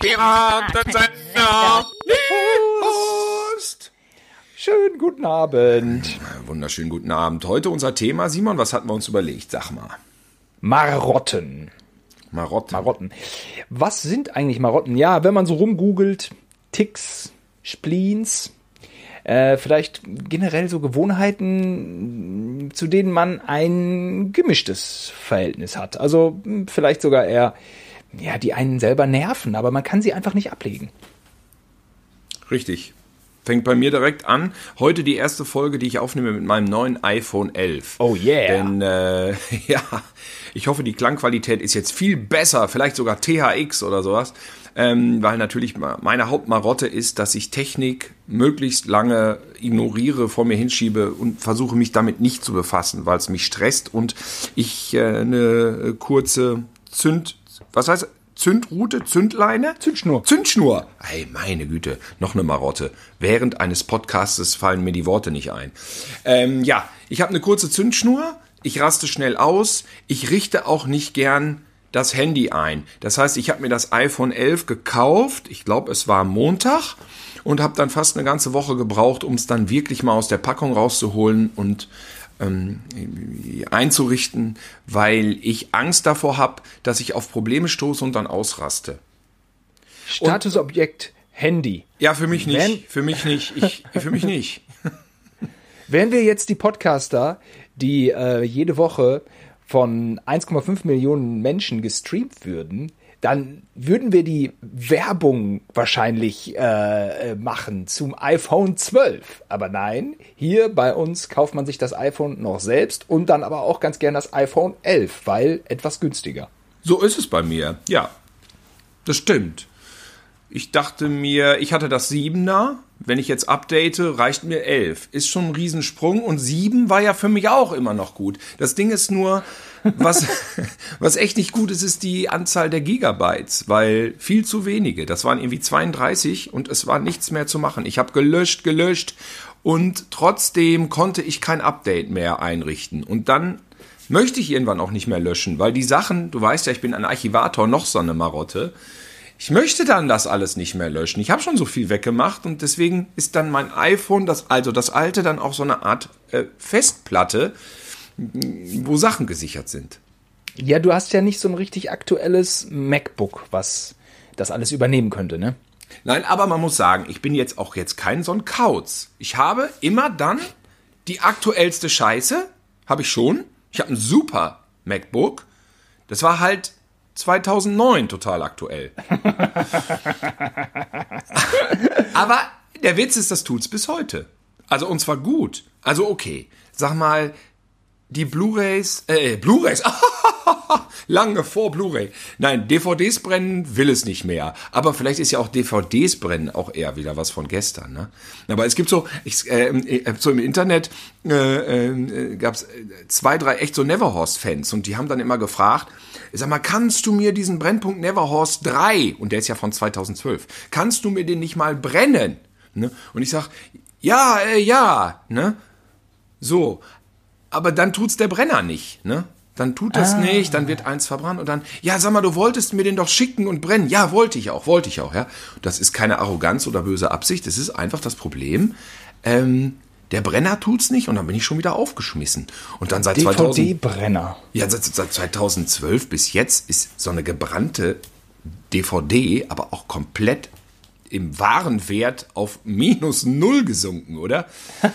Piratensender. Prost. Schönen guten Abend. Wunderschönen guten Abend. Heute unser Thema. Simon, was hatten wir uns überlegt? Sag mal. Marotten. Marotten. Marotten. Was sind eigentlich Marotten? Ja, wenn man so rumgoogelt, Ticks, Spleens, äh, vielleicht generell so Gewohnheiten, zu denen man ein gemischtes Verhältnis hat. Also hm, vielleicht sogar eher, ja, die einen selber nerven, aber man kann sie einfach nicht ablegen. Richtig. Fängt bei mir direkt an. Heute die erste Folge, die ich aufnehme mit meinem neuen iPhone 11. Oh yeah. Denn, äh, ja, ich hoffe, die Klangqualität ist jetzt viel besser, vielleicht sogar THX oder sowas. Ähm, weil natürlich meine Hauptmarotte ist, dass ich Technik möglichst lange ignoriere, vor mir hinschiebe und versuche mich damit nicht zu befassen, weil es mich stresst und ich äh, eine kurze Zünd, was heißt Zündrute, Zündleine? Zündschnur. Zündschnur. Hey, meine Güte, noch eine Marotte. Während eines Podcastes fallen mir die Worte nicht ein. Ähm, ja, ich habe eine kurze Zündschnur. Ich raste schnell aus. Ich richte auch nicht gern das Handy ein. Das heißt, ich habe mir das iPhone 11 gekauft. Ich glaube, es war Montag und habe dann fast eine ganze Woche gebraucht, um es dann wirklich mal aus der Packung rauszuholen und ähm, einzurichten, weil ich Angst davor habe, dass ich auf Probleme stoße und dann ausraste. Statusobjekt Handy. Ja, für mich nicht. Wenn- für mich nicht. Ich, für mich nicht. Wären wir jetzt die Podcaster, die äh, jede Woche von 1,5 Millionen Menschen gestreamt würden, dann würden wir die Werbung wahrscheinlich äh, äh, machen zum iPhone 12. Aber nein, hier bei uns kauft man sich das iPhone noch selbst und dann aber auch ganz gern das iPhone 11, weil etwas günstiger. So ist es bei mir. Ja, das stimmt. Ich dachte mir, ich hatte das 7er. Wenn ich jetzt update, reicht mir 11. Ist schon ein Riesensprung. Und 7 war ja für mich auch immer noch gut. Das Ding ist nur, was, was echt nicht gut ist, ist die Anzahl der Gigabytes, weil viel zu wenige. Das waren irgendwie 32 und es war nichts mehr zu machen. Ich habe gelöscht, gelöscht und trotzdem konnte ich kein Update mehr einrichten. Und dann möchte ich irgendwann auch nicht mehr löschen, weil die Sachen, du weißt ja, ich bin ein Archivator, noch so eine Marotte. Ich möchte dann das alles nicht mehr löschen. Ich habe schon so viel weggemacht und deswegen ist dann mein iPhone, das, also das alte, dann auch so eine Art äh, Festplatte, wo Sachen gesichert sind. Ja, du hast ja nicht so ein richtig aktuelles MacBook, was das alles übernehmen könnte, ne? Nein, aber man muss sagen, ich bin jetzt auch jetzt kein so ein Kauz. Ich habe immer dann die aktuellste Scheiße, habe ich schon. Ich habe ein super MacBook. Das war halt 2009 total aktuell. aber der Witz ist, das tut's bis heute. Also und zwar gut. Also okay, sag mal, die Blu-rays, äh, Blu-rays, lange vor Blu-ray. Nein, DVDs brennen will es nicht mehr. Aber vielleicht ist ja auch DVDs brennen auch eher wieder was von gestern. Ne? Aber es gibt so, ich, äh, äh, so im Internet äh, äh, gab es zwei, drei echt so Neverhorst-Fans und die haben dann immer gefragt, sag mal, kannst du mir diesen Brennpunkt Neverhorst 3, und der ist ja von 2012, kannst du mir den nicht mal brennen? Ne? Und ich sag, ja, äh, ja, ne? So, aber dann tut's der Brenner nicht, ne? Dann tut das nicht, dann wird eins verbrannt und dann, ja, sag mal, du wolltest mir den doch schicken und brennen. Ja, wollte ich auch, wollte ich auch, ja. Das ist keine Arroganz oder böse Absicht, das ist einfach das Problem. Ähm, der Brenner tut's nicht und dann bin ich schon wieder aufgeschmissen. Und dann seit 2000, DVD-Brenner. ja, seit, seit 2012 bis jetzt ist so eine gebrannte DVD aber auch komplett im wahren Wert auf minus null gesunken, oder?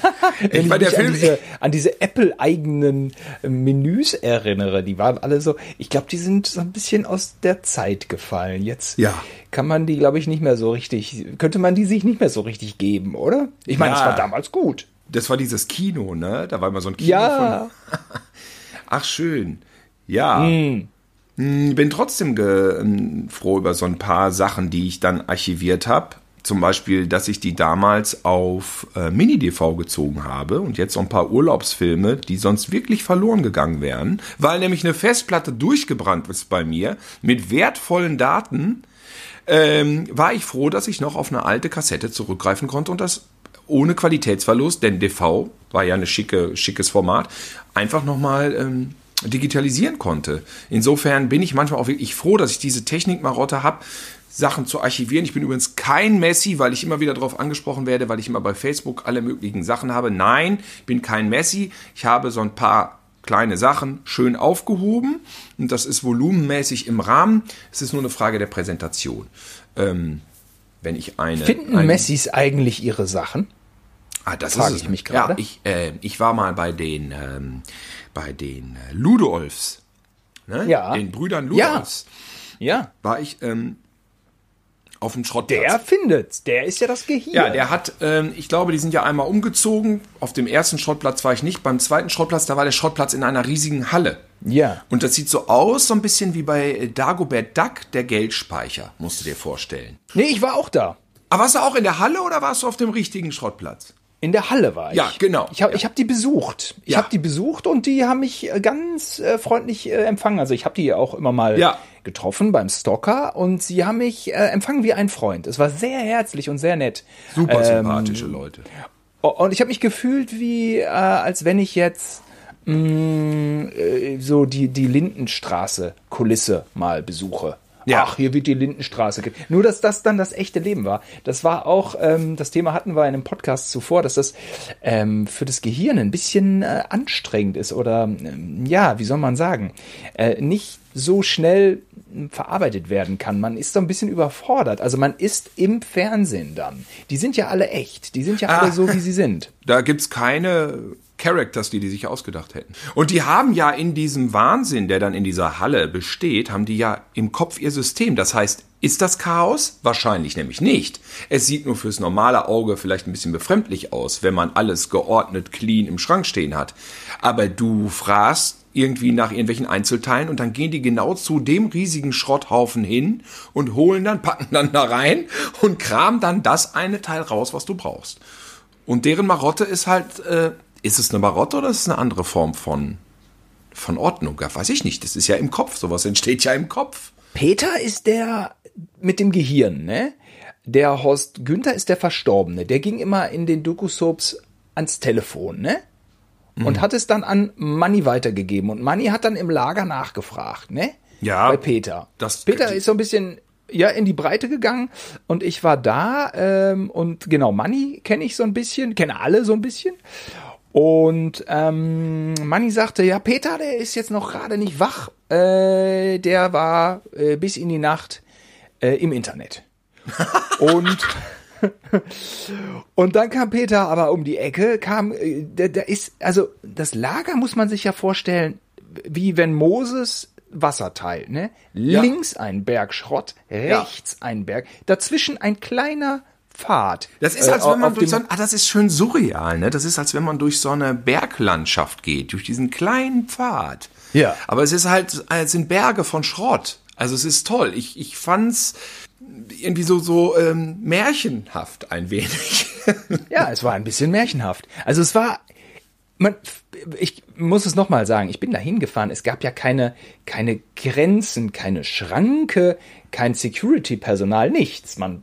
Wenn ich meine, mich an diese, an diese Apple-eigenen äh, Menüs erinnere, die waren alle so, ich glaube, die sind so ein bisschen aus der Zeit gefallen. Jetzt Ja. kann man die, glaube ich, nicht mehr so richtig, könnte man die sich nicht mehr so richtig geben, oder? Ich meine, es Ja. war damals gut. Das war dieses Kino, ne? Da war immer so ein Kino Ja. von. Ach, schön. Ja. Mm, Bin trotzdem ähm, froh über so ein paar Sachen, die ich dann archiviert habe. Zum Beispiel, dass ich die damals auf äh, Mini-DV gezogen habe und jetzt so ein paar Urlaubsfilme, die sonst wirklich verloren gegangen wären, weil nämlich eine Festplatte durchgebrannt ist bei mir mit wertvollen Daten, ähm, war ich froh, dass ich noch auf eine alte Kassette zurückgreifen konnte und das ohne Qualitätsverlust, denn DV war ja ein schicke, schickes Format, einfach nochmal ähm, digitalisieren konnte. Insofern bin ich manchmal auch wirklich froh, dass ich diese Technikmarotte habe, Sachen zu archivieren. Ich bin übrigens kein Messi, weil ich immer wieder darauf angesprochen werde, weil ich immer bei Facebook alle möglichen Sachen habe. Nein, ich bin kein Messi. Ich habe so ein paar kleine Sachen schön aufgehoben und das ist volumenmäßig im Rahmen. Es ist nur eine Frage der Präsentation. Ähm, wenn ich eine. Finden eine, Messis eigentlich ihre Sachen? Ah, das Frage ich mich gerade. Ja, ich, äh, ich war mal bei den, ähm, bei den äh, Ludolfs. Ne? Ja. Den Brüdern Ja. Ludolfs. Ja. War ich ähm, auf dem Schrottplatz. Der findet's. Der ist ja das Gehirn. Ja, der hat, ähm, ich glaube, die sind ja einmal umgezogen. Auf dem ersten Schrottplatz war ich nicht. Beim zweiten Schrottplatz, da war der Schrottplatz in einer riesigen Halle. Ja. Und das sieht so aus, so ein bisschen wie bei äh, Dagobert Duck, der Geldspeicher, musst du dir vorstellen. Nee, ich war auch da. Aber warst du auch in der Halle oder warst du auf dem richtigen Schrottplatz? In der Halle war ich. Ja, genau. Ich habe Ja. ich hab die besucht. Ich Ja. habe die besucht und die haben mich äh, ganz äh, freundlich äh, empfangen. Also ich habe die auch immer mal Ja. getroffen beim Stalker und sie haben mich äh, empfangen wie ein Freund. Es war sehr herzlich und sehr nett. Super Ähm, sympathische Leute. Und ich habe mich gefühlt wie, äh, als wenn ich jetzt mh, äh, so die, die Lindenstraße-Kulisse mal besuche. Ja. Ach, hier wird die Lindenstraße. Nur, dass das dann das echte Leben war. Das war auch, ähm, das Thema hatten wir in einem Podcast zuvor, dass das ähm, für das Gehirn ein bisschen äh, anstrengend ist oder, ähm, ja, wie soll man sagen, äh, nicht so schnell ähm, verarbeitet werden kann. Man ist so ein bisschen überfordert. Also man ist im Fernsehen dann. Die sind ja alle echt. Die sind ja alle Ah. so, wie sie sind. Da gibt's keine Characters, die die sich ausgedacht hätten. Und die haben ja in diesem Wahnsinn, der dann in dieser Halle besteht, haben die ja im Kopf ihr System. Das heißt, ist das Chaos? Wahrscheinlich nämlich nicht. Es sieht nur fürs normale Auge vielleicht ein bisschen befremdlich aus, wenn man alles geordnet, clean im Schrank stehen hat. Aber du fragst irgendwie nach irgendwelchen Einzelteilen und dann gehen die genau zu dem riesigen Schrotthaufen hin und holen dann, packen dann da rein und kramen dann das eine Teil raus, was du brauchst. Und deren Marotte ist halt, äh, ist es eine Marotte oder ist es eine andere Form von, von Ordnung? Ja, weiß ich nicht. Das ist ja im Kopf. Sowas entsteht ja im Kopf. Peter ist der mit dem Gehirn, ne? Der Horst Günther ist der Verstorbene. Der ging immer in den Doku-Soaps ans Telefon, ne? Und hat es dann an Manni weitergegeben. Und Manni hat dann im Lager nachgefragt, ne? Ja. Bei Peter. Das- Peter ist so ein bisschen ja in die Breite gegangen und ich war da ähm, und genau Manni kenne ich so ein bisschen, kenne alle so ein bisschen. Und ähm, Manni sagte, ja, Peter, der ist jetzt noch gerade nicht wach. Äh, der war äh, bis in die Nacht äh, im Internet. und und dann kam Peter aber um die Ecke, kam, äh, der, der ist, also das Lager muss man sich ja vorstellen, wie wenn Moses Wasser teilt, ne? Links ein Berg Schrott, rechts ein Berg, dazwischen ein kleiner Pfad. Das ist, Äh, als wenn man durch so ein, ah, das ist schön surreal, ne? Das ist, als wenn man durch so eine Berglandschaft geht, durch diesen kleinen Pfad. Ja. Aber es ist halt, es sind Berge von Schrott. Also es ist toll. Ich, ich fand's irgendwie so, so ähm, märchenhaft ein wenig. Ja, es war ein bisschen märchenhaft. Also es war, man, ich muss es nochmal sagen, ich bin da hingefahren, es gab ja keine, keine Grenzen, keine Schranke, kein Security-Personal, nichts. Man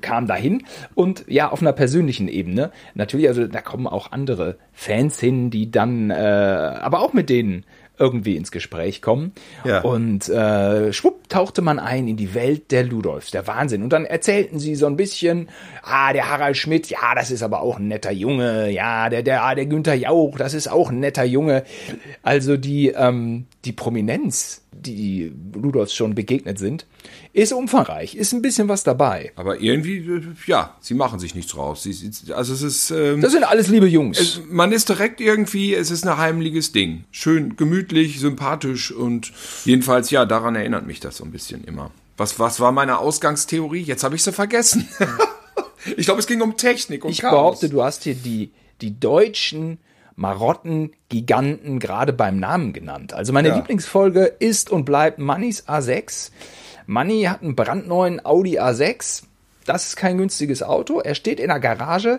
kam dahin und ja, auf einer persönlichen Ebene. Natürlich, also da kommen auch andere Fans hin, die dann, äh, aber auch mit denen irgendwie ins Gespräch kommen. Ja. Und äh, schwupp tauchte man ein in die Welt der Ludolfs, der Wahnsinn. Und dann erzählten sie so ein bisschen, ah, der Harald Schmidt, ja, das ist aber auch ein netter Junge, ja, der, der, ah, der Günther Jauch, das ist auch ein netter Junge. Also die, ähm, die Prominenz, die Ludolfs schon begegnet sind, ist umfangreich, ist ein bisschen was dabei. Aber irgendwie, äh, ja, sie machen sich nichts draus. Sie, also es ist, ähm, Das sind alles liebe Jungs. man ist direkt irgendwie, es ist ein heimliches Ding. Schön, gemütlich, sympathisch und jedenfalls, ja, daran erinnert mich das so ein bisschen immer. Was, was war meine Ausgangstheorie? Jetzt habe ich sie vergessen. ich glaube, es ging um Technik und Ich Chaos. behaupte, du hast hier die, die deutschen Marotten-Giganten gerade beim Namen genannt. Also meine Ja. Lieblingsfolge ist und bleibt Mannys A6. Manny hat einen brandneuen Audi A6. Das ist kein günstiges Auto. Er steht in der Garage.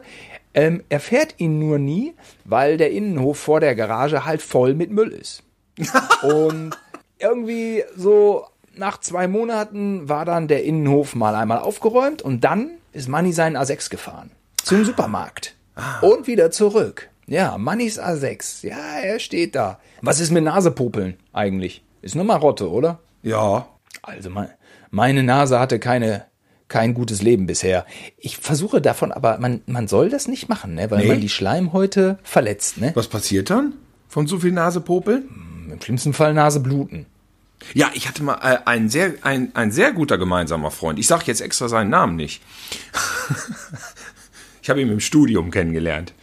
Ähm, er fährt ihn nur nie, weil der Innenhof vor der Garage halt voll mit Müll ist. Und irgendwie so nach zwei Monaten war dann der Innenhof mal einmal aufgeräumt und dann ist Manni seinen A6 gefahren. Zum Supermarkt. Und wieder zurück. Ja, Mannis A6. Ja, er steht da. Was ist mit Nasepopeln eigentlich? Ist eine Marotte, oder? Ja. Also mein, meine Nase hatte keine kein gutes Leben bisher. Ich versuche davon, aber man, man soll das nicht machen, ne? weil Nee? man die Schleimhäute verletzt. Ne? Was passiert dann? Von so viel Nasepopel? Im schlimmsten Fall Nase bluten. Ja, ich hatte mal äh, einen sehr, ein, ein sehr guter gemeinsamer Freund. Ich sage jetzt extra seinen Namen nicht. ich habe ihn im Studium kennengelernt.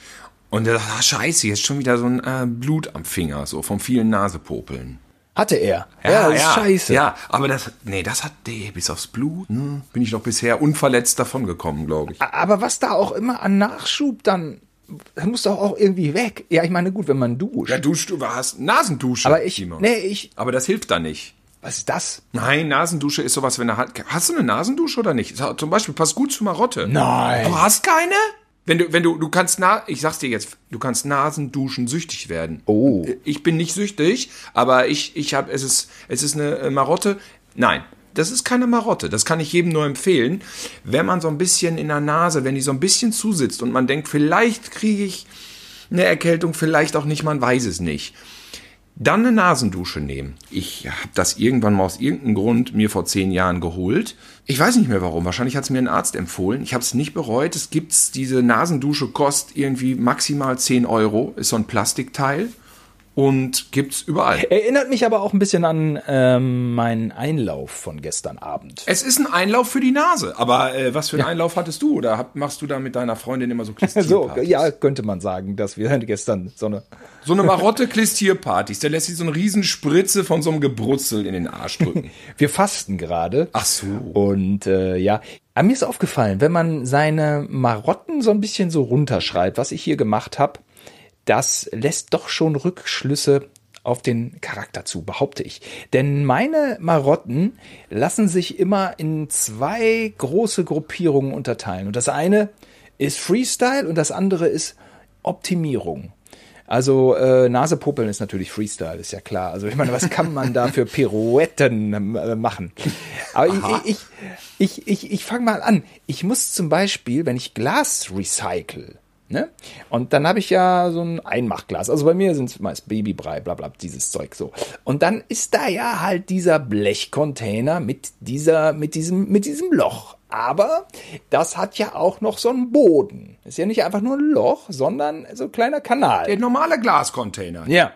Und er dachte, ah, scheiße, jetzt schon wieder so ein äh, Blut am Finger, so von vielen Nasepopeln. Hatte er. das ist scheiße. Ja, aber das, nee, das hat, nee, bis aufs Blut, hm, bin ich noch bisher unverletzt davon gekommen, glaube ich. Aber was da auch immer an Nachschub dann, das muss doch auch irgendwie weg. Ja, ich meine, gut, wenn man duscht. Ja, duschst du, hast Nasendusche. aber ich, Simon. nee, ich, Aber das hilft da nicht. was ist das? Nein, Nasendusche ist sowas, wenn er hat. Hast du eine Nasendusche oder nicht? Zum Beispiel, passt gut zu Marotte. Nein. Du hast keine? Wenn du, wenn du, du kannst, na, ich sag's dir jetzt, du kannst Nasenduschen süchtig werden. Oh. Ich bin nicht süchtig, aber ich, ich habe, es ist, es ist eine äh, Marotte. Nein, das ist keine Marotte. Das kann ich jedem nur empfehlen. Wenn man so ein bisschen in der Nase, wenn die so ein bisschen zusitzt und man denkt, vielleicht kriege ich eine Erkältung, vielleicht auch nicht, man weiß es nicht. Dann eine Nasendusche nehmen. Ich habe das irgendwann mal aus irgendeinem Grund mir vor zehn Jahren geholt. Ich weiß nicht mehr warum. Wahrscheinlich hat es mir ein Arzt empfohlen. Ich habe es nicht bereut. Es gibt's diese Nasendusche kostet irgendwie maximal 10 Euro. Ist so ein Plastikteil und gibt's überall. Erinnert mich aber auch ein bisschen an ähm, meinen Einlauf von gestern Abend. Es ist ein Einlauf für die Nase. Aber äh, was für einen Einlauf hattest du? Oder hab, machst du da mit deiner Freundin immer so So, Klistierpartys? ja, könnte man sagen, dass wir gestern so eine. So eine Marotte Klistierpartys. Der lässt sich so eine riesen Spritze von so einem Gebrutzel in den Arsch drücken. Wir fasten gerade. Ach so. Und äh, ja, aber mir ist aufgefallen, wenn man seine Marotten so ein bisschen so runterschreibt, was ich hier gemacht habe, das lässt doch schon Rückschlüsse auf den Charakter zu, behaupte ich. Denn meine Marotten lassen sich immer in zwei große Gruppierungen unterteilen. Und das eine ist Freestyle und das andere ist Optimierung. Also äh, Nasepopeln ist natürlich Freestyle, ist ja klar. Also ich meine, was kann man da für Pirouetten äh, machen? Aber ich, ich, ich, ich, ich fange mal an. Ich muss zum Beispiel, wenn ich Glas recycle, ne? Und dann habe ich ja so ein Einmachglas. Also bei mir sind es meist Babybrei, bla bla, dieses Zeug so. Und dann ist da ja halt dieser Blechcontainer mit dieser, mit diesem, mit diesem Loch. Aber das hat ja auch noch so einen Boden. Ist ja nicht einfach nur ein Loch, sondern so ein kleiner Kanal. Der normale Glascontainer. Ja.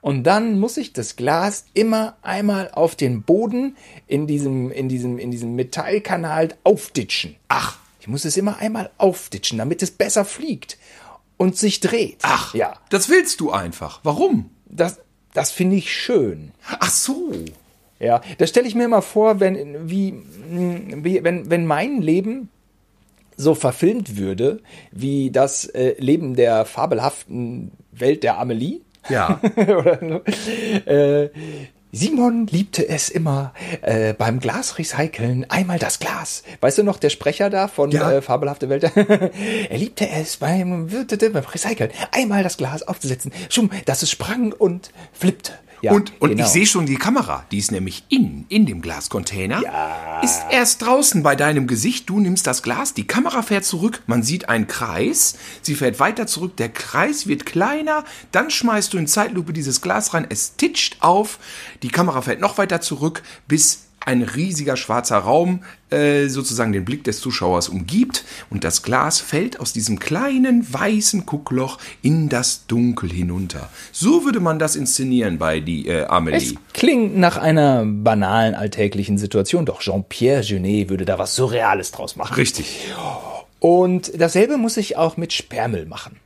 Und dann muss ich das Glas immer einmal auf den Boden in diesem, in diesem, in diesem Metallkanal aufditschen. Ach. Ich muss es immer einmal aufditschen, damit es besser fliegt und sich dreht. Ach, ja. Das willst du einfach. Warum? Das, das finde ich schön. Ach so. Ja, das stelle ich mir immer vor, wenn, wie, wie, wenn, wenn mein Leben so verfilmt würde, wie das äh, Leben der fabelhaften Welt der Amelie. Ja. Oder äh, Simon liebte es immer äh, beim Glasrecyceln einmal das Glas. Weißt du noch, der Sprecher da von Ja. äh, Fabelhafte Welt? er liebte es beim, beim Recyceln einmal das Glas aufzusetzen, schum, dass es sprang und flippte. Ja, und und genau. ich sehe schon die Kamera, die ist nämlich in, in dem Glascontainer. Ja. Ist erst draußen bei deinem Gesicht, du nimmst das Glas, die Kamera fährt zurück, man sieht einen Kreis, sie fährt weiter zurück, der Kreis wird kleiner, dann schmeißt du in Zeitlupe dieses Glas rein, es titscht auf, die Kamera fährt noch weiter zurück, bis ein riesiger schwarzer Raum äh, sozusagen den Blick des Zuschauers umgibt und das Glas fällt aus diesem kleinen weißen Guckloch in das Dunkel hinunter. So würde man das inszenieren bei die äh, Es Amelie. klingt nach einer banalen alltäglichen Situation, doch Jean-Pierre Genet würde da was Surreales draus machen. Richtig. Und dasselbe muss ich auch mit Sperrmüll machen.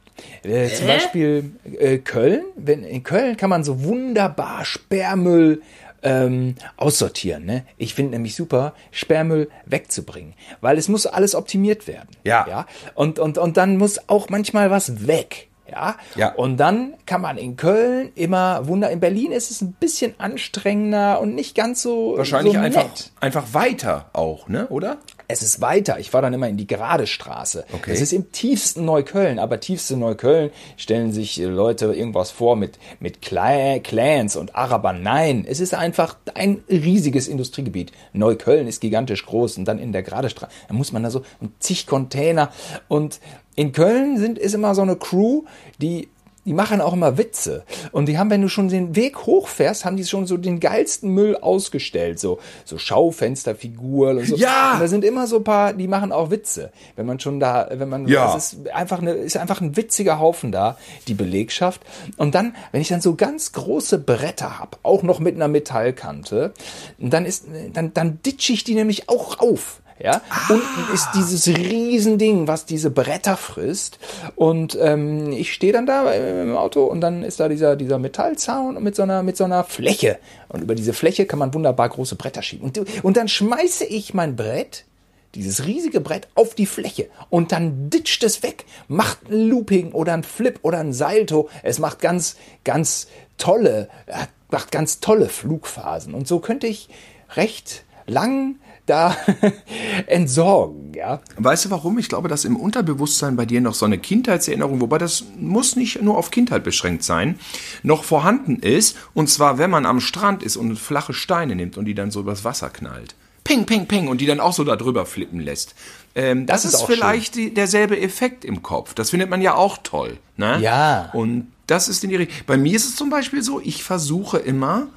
Äh, zum Beispiel äh, Köln. Wenn, in Köln kann man so wunderbar Sperrmüll ähm, aussortieren. Ne? Ich finde nämlich super, Sperrmüll wegzubringen, weil es muss alles optimiert werden. Ja. ja? Und, und, und dann muss auch manchmal was weg. Ja? Ja. Und dann kann man in Köln immer Wunder. In Berlin ist es ein bisschen anstrengender und nicht ganz so Wahrscheinlich so einfach, einfach weiter auch, ne? Oder? Es ist weiter. Ich fahre dann immer in die gerade Straße. Okay. Es ist im tiefsten Neukölln, aber tiefste Neukölln stellen sich äh, Leute irgendwas vor mit, mit Cla- Clans und Arabern. Nein, es ist einfach ein riesiges Industriegebiet. Neukölln ist gigantisch groß und dann in der gerade Straße, da muss man da so und zig Container und In Köln sind, ist immer so eine Crew, die die machen auch immer Witze. Und die haben, wenn du schon den Weg hochfährst, haben die schon so den geilsten Müll ausgestellt. So, so Schaufensterfiguren und so. Ja! Und da sind immer so ein paar, die machen auch Witze. Wenn man schon da, wenn man, Ja. es ist einfach eine, ist einfach ein witziger Haufen da, die Belegschaft. Und dann, wenn ich dann so ganz große Bretter hab, auch noch mit einer Metallkante, dann ist, dann, dann ditche ich die nämlich auch auf. Ja, unten ist dieses Riesending, was diese Bretter frisst. Und ähm, ich stehe dann da im Auto und dann ist da dieser, dieser Metallzaun mit so, einer, mit so einer Fläche. Und über diese Fläche kann man wunderbar große Bretter schieben. Und, und dann schmeiße ich mein Brett, dieses riesige Brett, auf die Fläche. Und dann ditcht es weg. Macht ein Looping oder ein Flip oder ein Salto. Es macht ganz, ganz tolle, äh, macht ganz tolle Flugphasen. Und so könnte ich recht lang da entsorgen, ja. Weißt du warum? Ich glaube, dass im Unterbewusstsein bei dir noch so eine Kindheitserinnerung, wobei das muss nicht nur auf Kindheit beschränkt sein, noch vorhanden ist. Und zwar, wenn man am Strand ist und flache Steine nimmt und die dann so übers Wasser knallt. Ping, ping, ping. Und die dann auch so da drüber flippen lässt. Ähm, das, Das ist ist, vielleicht die, derselbe Effekt im Kopf. Das findet man ja auch toll. Ne? Ja. Und das ist in die Richtung. Bei mir ist es zum Beispiel so, ich versuche immer,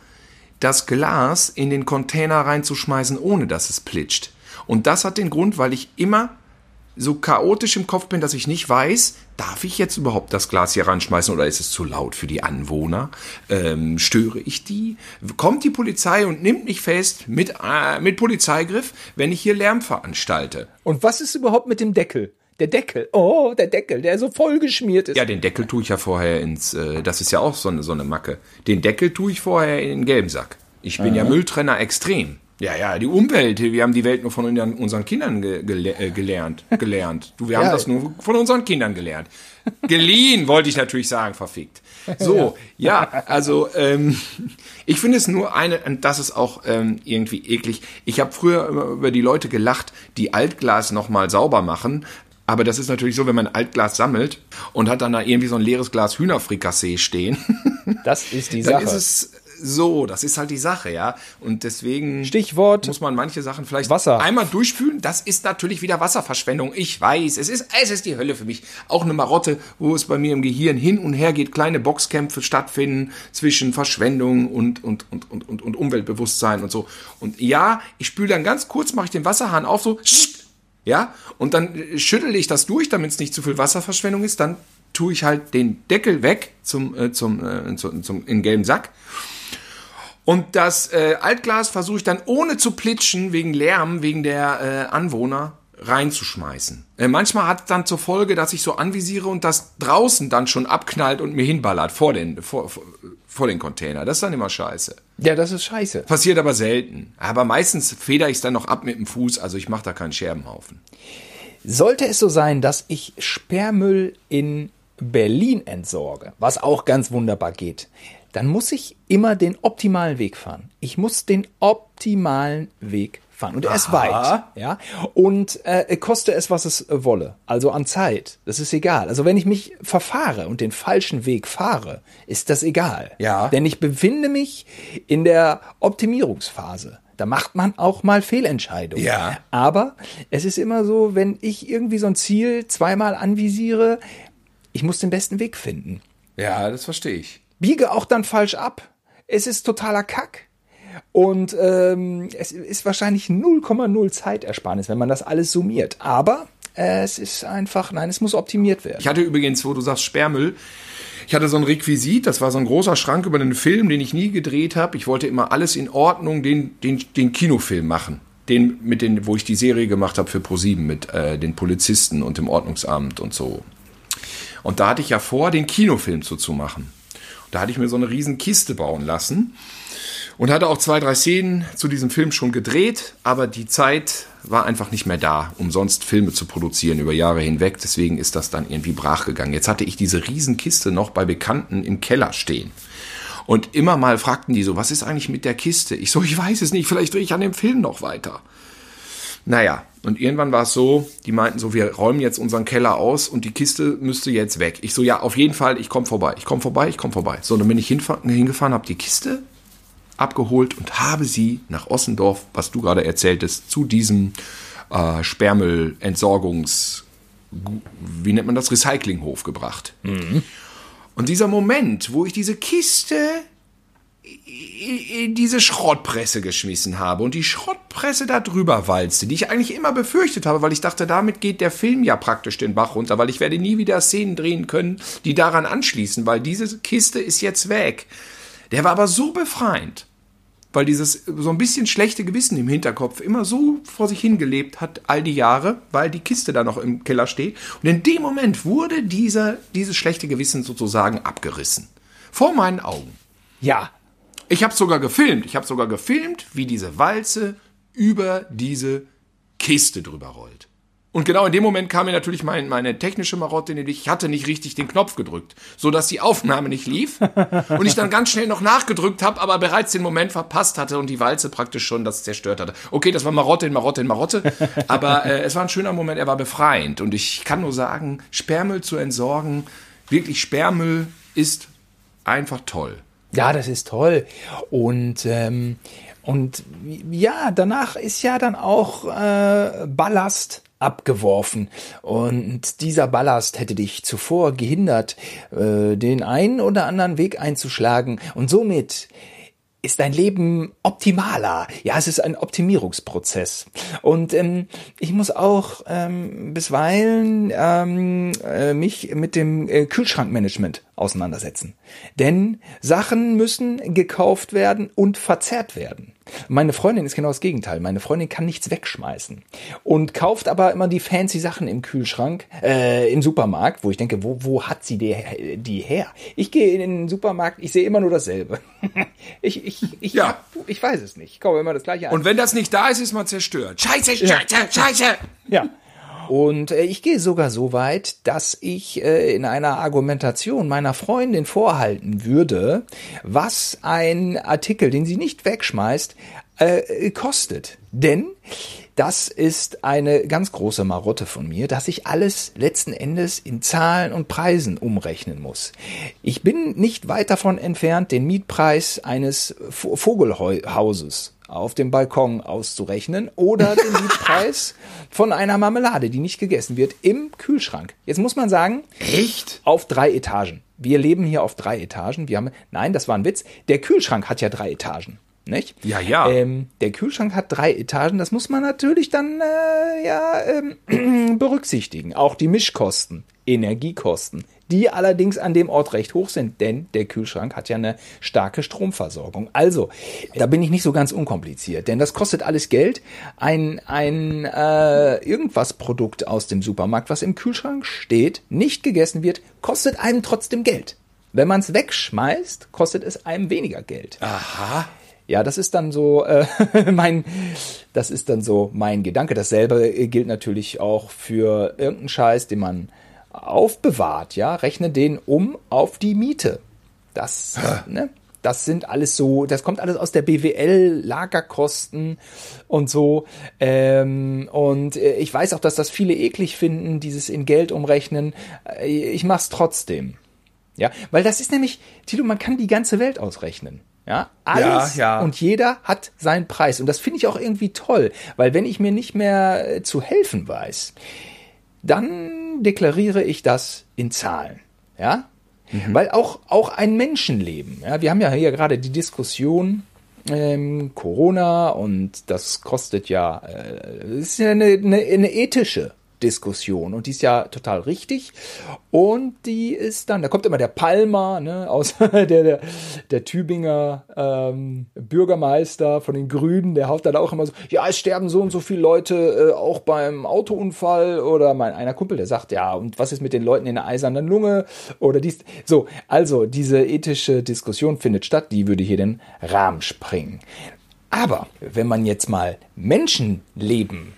das Glas in den Container reinzuschmeißen, ohne dass es plitscht. Und das hat den Grund, weil ich immer so chaotisch im Kopf bin, dass ich nicht weiß, darf ich jetzt überhaupt das Glas hier reinschmeißen oder ist es zu laut für die Anwohner? Ähm, störe ich die? Kommt die Polizei und nimmt mich fest mit, äh, mit Polizeigriff, wenn ich hier Lärm veranstalte? Und was ist überhaupt mit dem Deckel? Der Deckel. Oh, der Deckel, der so vollgeschmiert ist. Ja, den Deckel tue ich ja vorher ins, äh, das ist ja auch so eine, so eine Macke. Den Deckel tue ich vorher in den gelben Sack. Ich bin ja Mülltrenner extrem. Ja, ja, die Umwelt, wir haben die Welt nur von unseren, Kindern ge gele äh, gelernt. gelernt. Du, wir haben Ja. das nur von unseren Kindern gelernt. Geliehen, wollte ich natürlich sagen, verfickt. So, ja, also ähm, ich finde es nur eine, und das ist auch ähm, irgendwie eklig. Ich habe früher über die Leute gelacht, die Altglas nochmal sauber machen. Aber das ist natürlich so, wenn man Altglas sammelt und hat dann da irgendwie so ein leeres Glas Hühnerfrikassee stehen, Das ist die dann Sache. ist es so, das ist halt die Sache, ja. Und deswegen Stichwort muss man manche Sachen vielleicht Wasser. einmal durchfühlen. Das ist natürlich wieder Wasserverschwendung. Ich weiß, es ist, es ist die Hölle für mich. Auch eine Marotte, wo es bei mir im Gehirn hin und her geht, kleine Boxkämpfe stattfinden zwischen Verschwendung und, und, und, und, und, und Umweltbewusstsein und so. Und ja, ich spüle dann ganz kurz, mache ich den Wasserhahn auf, so, ja, und dann äh, schüttel ich das durch, damit es nicht zu viel Wasserverschwendung ist. Dann tue ich halt den Deckel weg zum, äh, zum, äh, zum, zum, in gelben Sack. Und das äh, Altglas versuche ich dann ohne zu plitschen, wegen Lärm, wegen der äh, Anwohner, reinzuschmeißen. Äh, manchmal hat es dann zur Folge, dass ich so anvisiere und das draußen dann schon abknallt und mir hinballert vor den, vor, vor, vor den Container. Das ist dann immer scheiße. Ja, das ist scheiße. Passiert aber selten. Aber meistens feder ich es dann noch ab mit dem Fuß, also ich mache da keinen Scherbenhaufen. Sollte es so sein, dass ich Sperrmüll in Berlin entsorge, was auch ganz wunderbar geht, dann muss ich immer den optimalen Weg fahren. Ich muss den optimalen Weg fahren. Und er ist weit. Ja? Und äh, koste es, was es äh, wolle. Also an Zeit. Das ist egal. Also wenn ich mich verfahre und den falschen Weg fahre, ist das egal. Ja. Denn ich befinde mich in der Optimierungsphase. Da macht man auch mal Fehlentscheidungen. Ja. Aber es ist immer so, wenn ich irgendwie so ein Ziel zweimal anvisiere, ich muss den besten Weg finden. Ja, das verstehe ich. Biege auch dann falsch ab. Es ist totaler Kack. Und ähm, es ist wahrscheinlich 0,0 Zeitersparnis, wenn man das alles summiert. Aber äh, es ist einfach, nein, es muss optimiert werden. Ich hatte übrigens, wo du sagst Sperrmüll, ich hatte so ein Requisit, das war so ein großer Schrank über einen Film, den ich nie gedreht habe. Ich wollte immer alles in Ordnung, den, den, den Kinofilm machen. Den, mit den, wo ich die Serie gemacht habe für ProSieben mit äh, den Polizisten und dem Ordnungsamt und so. Und da hatte ich ja vor, den Kinofilm zu, zu machen. Da hatte ich mir so eine riesen Kiste bauen lassen und hatte auch zwei, drei Szenen zu diesem Film schon gedreht, aber die Zeit war einfach nicht mehr da, um sonst Filme zu produzieren über Jahre hinweg. Deswegen ist das dann irgendwie brach gegangen. Jetzt hatte ich diese riesen Kiste noch bei Bekannten im Keller stehen. Und immer mal fragten die so, was ist eigentlich mit der Kiste? Ich so, ich weiß es nicht, vielleicht drehe ich an dem Film noch weiter. Naja, und irgendwann war es so, die meinten so, wir räumen jetzt unseren Keller aus und die Kiste müsste jetzt weg. Ich so, ja, auf jeden Fall, ich komme vorbei, ich komme vorbei, ich komme vorbei. So, dann bin ich hingefahren, habe die Kiste abgeholt und habe sie nach Ossendorf, was du gerade erzähltest, zu diesem äh, Sperrmüllentsorgungsort wie nennt man das, Recyclinghof gebracht. Und dieser Moment, wo ich diese Kiste in diese Schrottpresse geschmissen habe und die Schrottpresse da drüber walzte, die ich eigentlich immer befürchtet habe, weil ich dachte, damit geht der Film ja praktisch den Bach runter, weil ich werde nie wieder Szenen drehen können, die daran anschließen, weil diese Kiste ist jetzt weg. Der war aber so befreiend, weil dieses so ein bisschen schlechte Gewissen im Hinterkopf immer so vor sich hingelebt hat, all die Jahre, weil die Kiste da noch im Keller steht. Und in dem Moment wurde dieser, dieses schlechte Gewissen sozusagen abgerissen. Vor meinen Augen. Ja, Ich habe sogar gefilmt. Ich habe sogar gefilmt, wie diese Walze über diese Kiste drüber rollt. Und genau in dem Moment kam mir natürlich mein, meine technische Marotte, nämlich ich hatte nicht richtig den Knopf gedrückt, so dass die Aufnahme nicht lief und ich dann ganz schnell noch nachgedrückt habe, aber bereits den Moment verpasst hatte und die Walze praktisch schon das zerstört hatte. Okay, das war Marotte in Marotte in Marotte, aber äh, es war ein schöner Moment, er war befreiend und ich kann nur sagen, Sperrmüll zu entsorgen, wirklich Sperrmüll ist einfach toll. Ja, das ist toll. Und, ähm, und ja, danach ist ja dann auch äh, Ballast abgeworfen. Und dieser Ballast hätte dich zuvor gehindert, äh, den einen oder anderen Weg einzuschlagen. Und somit ist dein Leben optimaler. Ja, es ist ein Optimierungsprozess. Und ähm, ich muss auch ähm, bisweilen ähm, äh, mich mit dem äh, Kühlschrankmanagement auseinandersetzen. Denn Sachen müssen gekauft werden und verzehrt werden. Meine Freundin ist genau das Gegenteil. Meine Freundin kann nichts wegschmeißen und kauft aber immer die fancy Sachen im Kühlschrank, äh, im Supermarkt, wo ich denke, wo, wo hat sie die, die her? Ich gehe in den Supermarkt, ich sehe immer nur dasselbe. ich, ich, ich, Ja. ich weiß es nicht. Ich kaufe immer das gleiche ein. Und wenn das nicht da ist, ist man zerstört. Scheiße, Scheiße, Scheiße. Ja. Und äh, ich gehe sogar so weit, dass ich äh, in einer Argumentation meiner Freundin vorhalten würde, was ein Artikel, den sie nicht wegschmeißt, äh, kostet. Denn das ist eine ganz große Marotte von mir, dass ich alles letzten Endes in Zahlen und Preisen umrechnen muss. Ich bin nicht weit davon entfernt, den Mietpreis eines Vo- Vogelhauses auf dem Balkon auszurechnen oder den Mietpreis von einer Marmelade, die nicht gegessen wird, im Kühlschrank. Jetzt muss man sagen, Echt? auf drei Etagen. Wir leben hier auf drei Etagen. Wir haben, nein, das war ein Witz. Der Kühlschrank hat ja drei Etagen. Nicht? Ja, ja. Ähm, der Kühlschrank hat drei Etagen. Das muss man natürlich dann äh, ja ähm, berücksichtigen. Auch die Mischkosten, Energiekosten, die allerdings an dem Ort recht hoch sind, denn der Kühlschrank hat ja eine starke Stromversorgung. Also, da bin ich nicht so ganz unkompliziert, denn das kostet alles Geld. Ein, ein äh, irgendwas Produkt aus dem Supermarkt, was im Kühlschrank steht, nicht gegessen wird, kostet einem trotzdem Geld. Wenn man es wegschmeißt, kostet es einem weniger Geld. Aha. Ja, das ist dann so äh, mein, das ist dann so mein Gedanke. Dasselbe gilt natürlich auch für irgendeinen Scheiß, den man aufbewahrt. Ja, rechne den um auf die Miete. Das, ne? Das sind alles so, das kommt alles aus der BWL, Lagerkosten und so. Ähm, und äh, ich weiß auch, dass das viele eklig finden, dieses in Geld umrechnen. Äh, Ich mach's trotzdem. Ja, weil das ist nämlich, Tilo, man kann die ganze Welt ausrechnen. Ja, alles Ja, ja. und jeder hat seinen Preis. Und das finde ich auch irgendwie toll, weil wenn ich mir nicht mehr äh, zu helfen weiß, dann deklariere ich das in Zahlen. Ja, weil auch, auch ein Menschenleben, ja, wir haben ja hier gerade die Diskussion, ähm, Corona und das kostet ja, äh, das ist ja eine, eine, eine ethische Diskussion. Und die ist ja total richtig. Und die ist dann, da kommt immer der Palmer, ne, aus der, der, der Tübinger ähm, Bürgermeister von den Grünen, der haut dann auch immer so, ja, es sterben so und so viele Leute äh, auch beim Autounfall. Oder mein einer Kumpel, der sagt, ja, und was ist mit den Leuten in der eisernen Lunge? Oder dies, so, also diese ethische Diskussion findet statt, die würde hier den Rahmen sprengen. Aber wenn man jetzt mal Menschenleben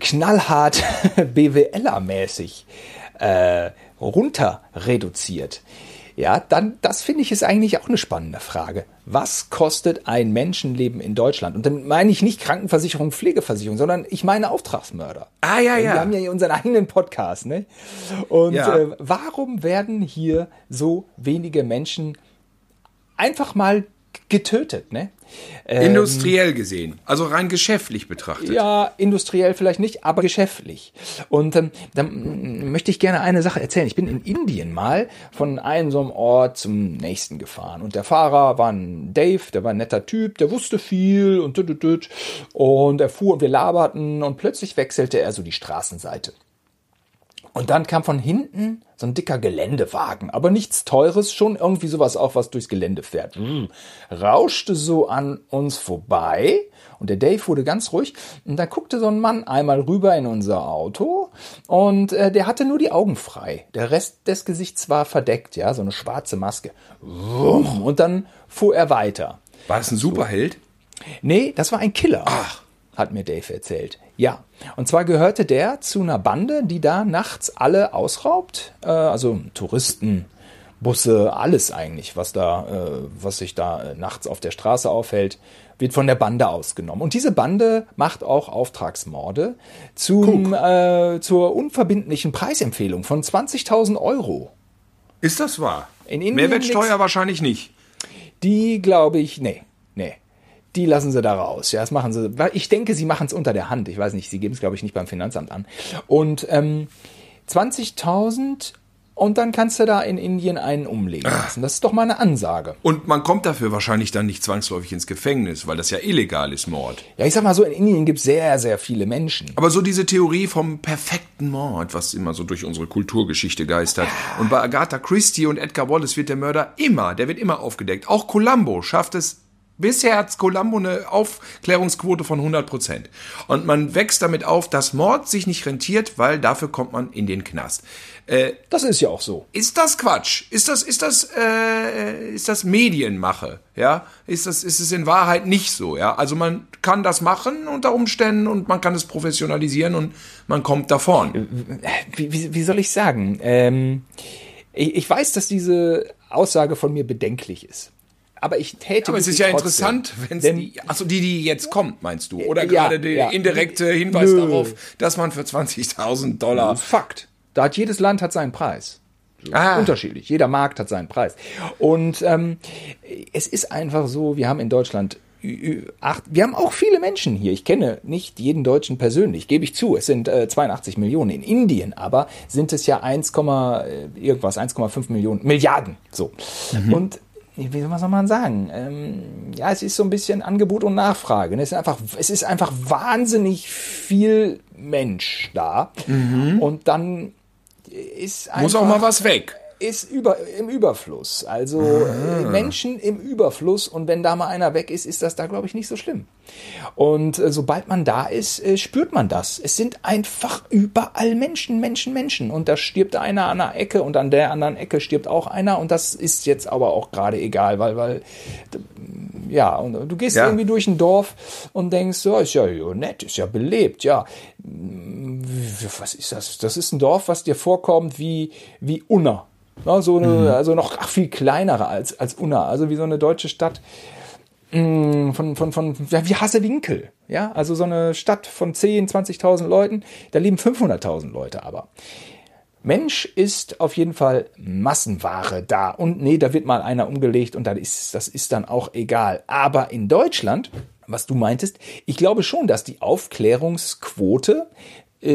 knallhart BWLer-mäßig äh, runter reduziert, ja, dann, das finde ich ist eigentlich auch eine spannende Frage. Was kostet ein Menschenleben in Deutschland? Und dann meine ich nicht Krankenversicherung, Pflegeversicherung, sondern ich meine Auftragsmörder. Ah, ja, ja. Wir haben ja hier unseren eigenen Podcast, ne? Und Ja. äh, warum werden hier so wenige Menschen einfach mal getötet, ne? Industriell gesehen, also rein geschäftlich betrachtet. Ja, industriell vielleicht nicht, aber geschäftlich. Und ähm, dann möchte ich gerne eine Sache erzählen. Ich bin in Indien mal von einem so einem Ort zum nächsten gefahren. Und der Fahrer war ein Dave, der war ein netter Typ, der wusste viel und tut, tut, tut. und er fuhr und wir laberten und plötzlich wechselte er so die Straßenseite. Und dann kam von hinten so ein dicker Geländewagen, aber nichts Teures, schon irgendwie sowas auch, was durchs Gelände fährt. Hm. Rauschte so an uns vorbei und der Dave wurde ganz ruhig und dann guckte so ein Mann einmal rüber in unser Auto und äh, der hatte nur die Augen frei. Der Rest des Gesichts war verdeckt, ja, so eine schwarze Maske. Und dann fuhr er weiter. War das ein Superheld? Nee, das war ein Killer. Ach. Hat mir Dave erzählt. Ja. Und zwar gehörte der zu einer Bande, die da nachts alle ausraubt. Äh, also Touristen, Busse, alles eigentlich, was da, äh, was sich da äh, nachts auf der Straße aufhält, wird von der Bande ausgenommen. Und diese Bande macht auch Auftragsmorde zum, äh, zur unverbindlichen Preisempfehlung von 20.000 Euro. Ist das wahr? In Indien Mehrwertsteuer nix. wahrscheinlich nicht. Die glaube ich, nee, nee. Die lassen sie da raus. Ja, das machen sie. Ich denke, sie machen es unter der Hand. Ich weiß nicht, sie geben es, glaube ich, nicht beim Finanzamt an. Und ähm, 20.000 und dann kannst du da in Indien einen umlegen lassen. Das ist doch mal eine Ansage. Und man kommt dafür wahrscheinlich dann nicht zwangsläufig ins Gefängnis, weil das ja illegal ist, Mord. Ja, ich sag mal so, in Indien gibt es sehr, sehr viele Menschen. Aber so diese Theorie vom perfekten Mord, was immer so durch unsere Kulturgeschichte geistert. Und bei Agatha Christie und Edgar Wallace wird der Mörder immer, der wird immer aufgedeckt. Auch Columbo schafft es. Bisher hat Columbo eine Aufklärungsquote von 100 Prozent. Und man wächst damit auf, dass Mord sich nicht rentiert, weil dafür kommt man in den Knast. Äh, Das ist ja auch so. ist das Quatsch? Ist das, ist das, äh, ist das Medienmache? Ja? Ist das, ist es in Wahrheit nicht so? Ja? Also man kann das machen unter Umständen und man kann es professionalisieren und man kommt davon. Wie, wie, wie soll ich sagen? Ähm, ich, ich weiß, dass diese Aussage von mir bedenklich ist. Aber ich täte Aber es ist ja trotzdem. interessant, wenn es die, achso, die, die jetzt kommt, meinst du? Oder Ja, gerade der ja. indirekte Hinweis Nö. darauf, dass man für 20.000 Dollar. Fakt. Da hat jedes Land hat seinen Preis. So, Ah. Unterschiedlich. Jeder Markt hat seinen Preis. Und ähm, es ist einfach so, wir haben in Deutschland acht, wir haben auch viele Menschen hier. Ich kenne nicht jeden Deutschen persönlich, gebe ich zu. Es sind äh, 82 Millionen. In Indien aber sind es ja 1, äh, irgendwas, 1,5 Millionen, Milliarden. So. Und wie soll man soll man sagen? Ähm, ja, es ist so ein bisschen Angebot und Nachfrage. ne? Es ist einfach, es ist einfach wahnsinnig viel Mensch da. Und dann ist einfach, Muss auch mal was weg. Ist über, im Überfluss. Also äh, Menschen im Überfluss und wenn da mal einer weg ist, ist das da, glaube ich, nicht so schlimm. Und äh, sobald man da ist, äh, spürt man das. Es sind einfach überall Menschen, Menschen, Menschen. Und da stirbt einer an einer Ecke und an der anderen Ecke stirbt auch einer. Und das ist jetzt aber auch gerade egal, weil, weil ja, und du gehst Ja. irgendwie durch ein Dorf und denkst, so, ist ja ja nett, ist ja belebt, ja. Was ist das? Das ist ein Dorf, was dir vorkommt wie, wie Unna. Ja, so eine, also noch ach, viel kleinere als, als Unna, also wie so eine deutsche Stadt mm, von, von, von, ja, wie Hassewinkel. Ja, also so eine Stadt von 10, 20.000 Leuten, da leben 500.000 Leute aber. Mensch ist auf jeden Fall Massenware da. Und nee, da wird mal einer umgelegt und dann ist, das ist dann auch egal. Aber in Deutschland, was du meintest, ich glaube schon, dass die Aufklärungsquote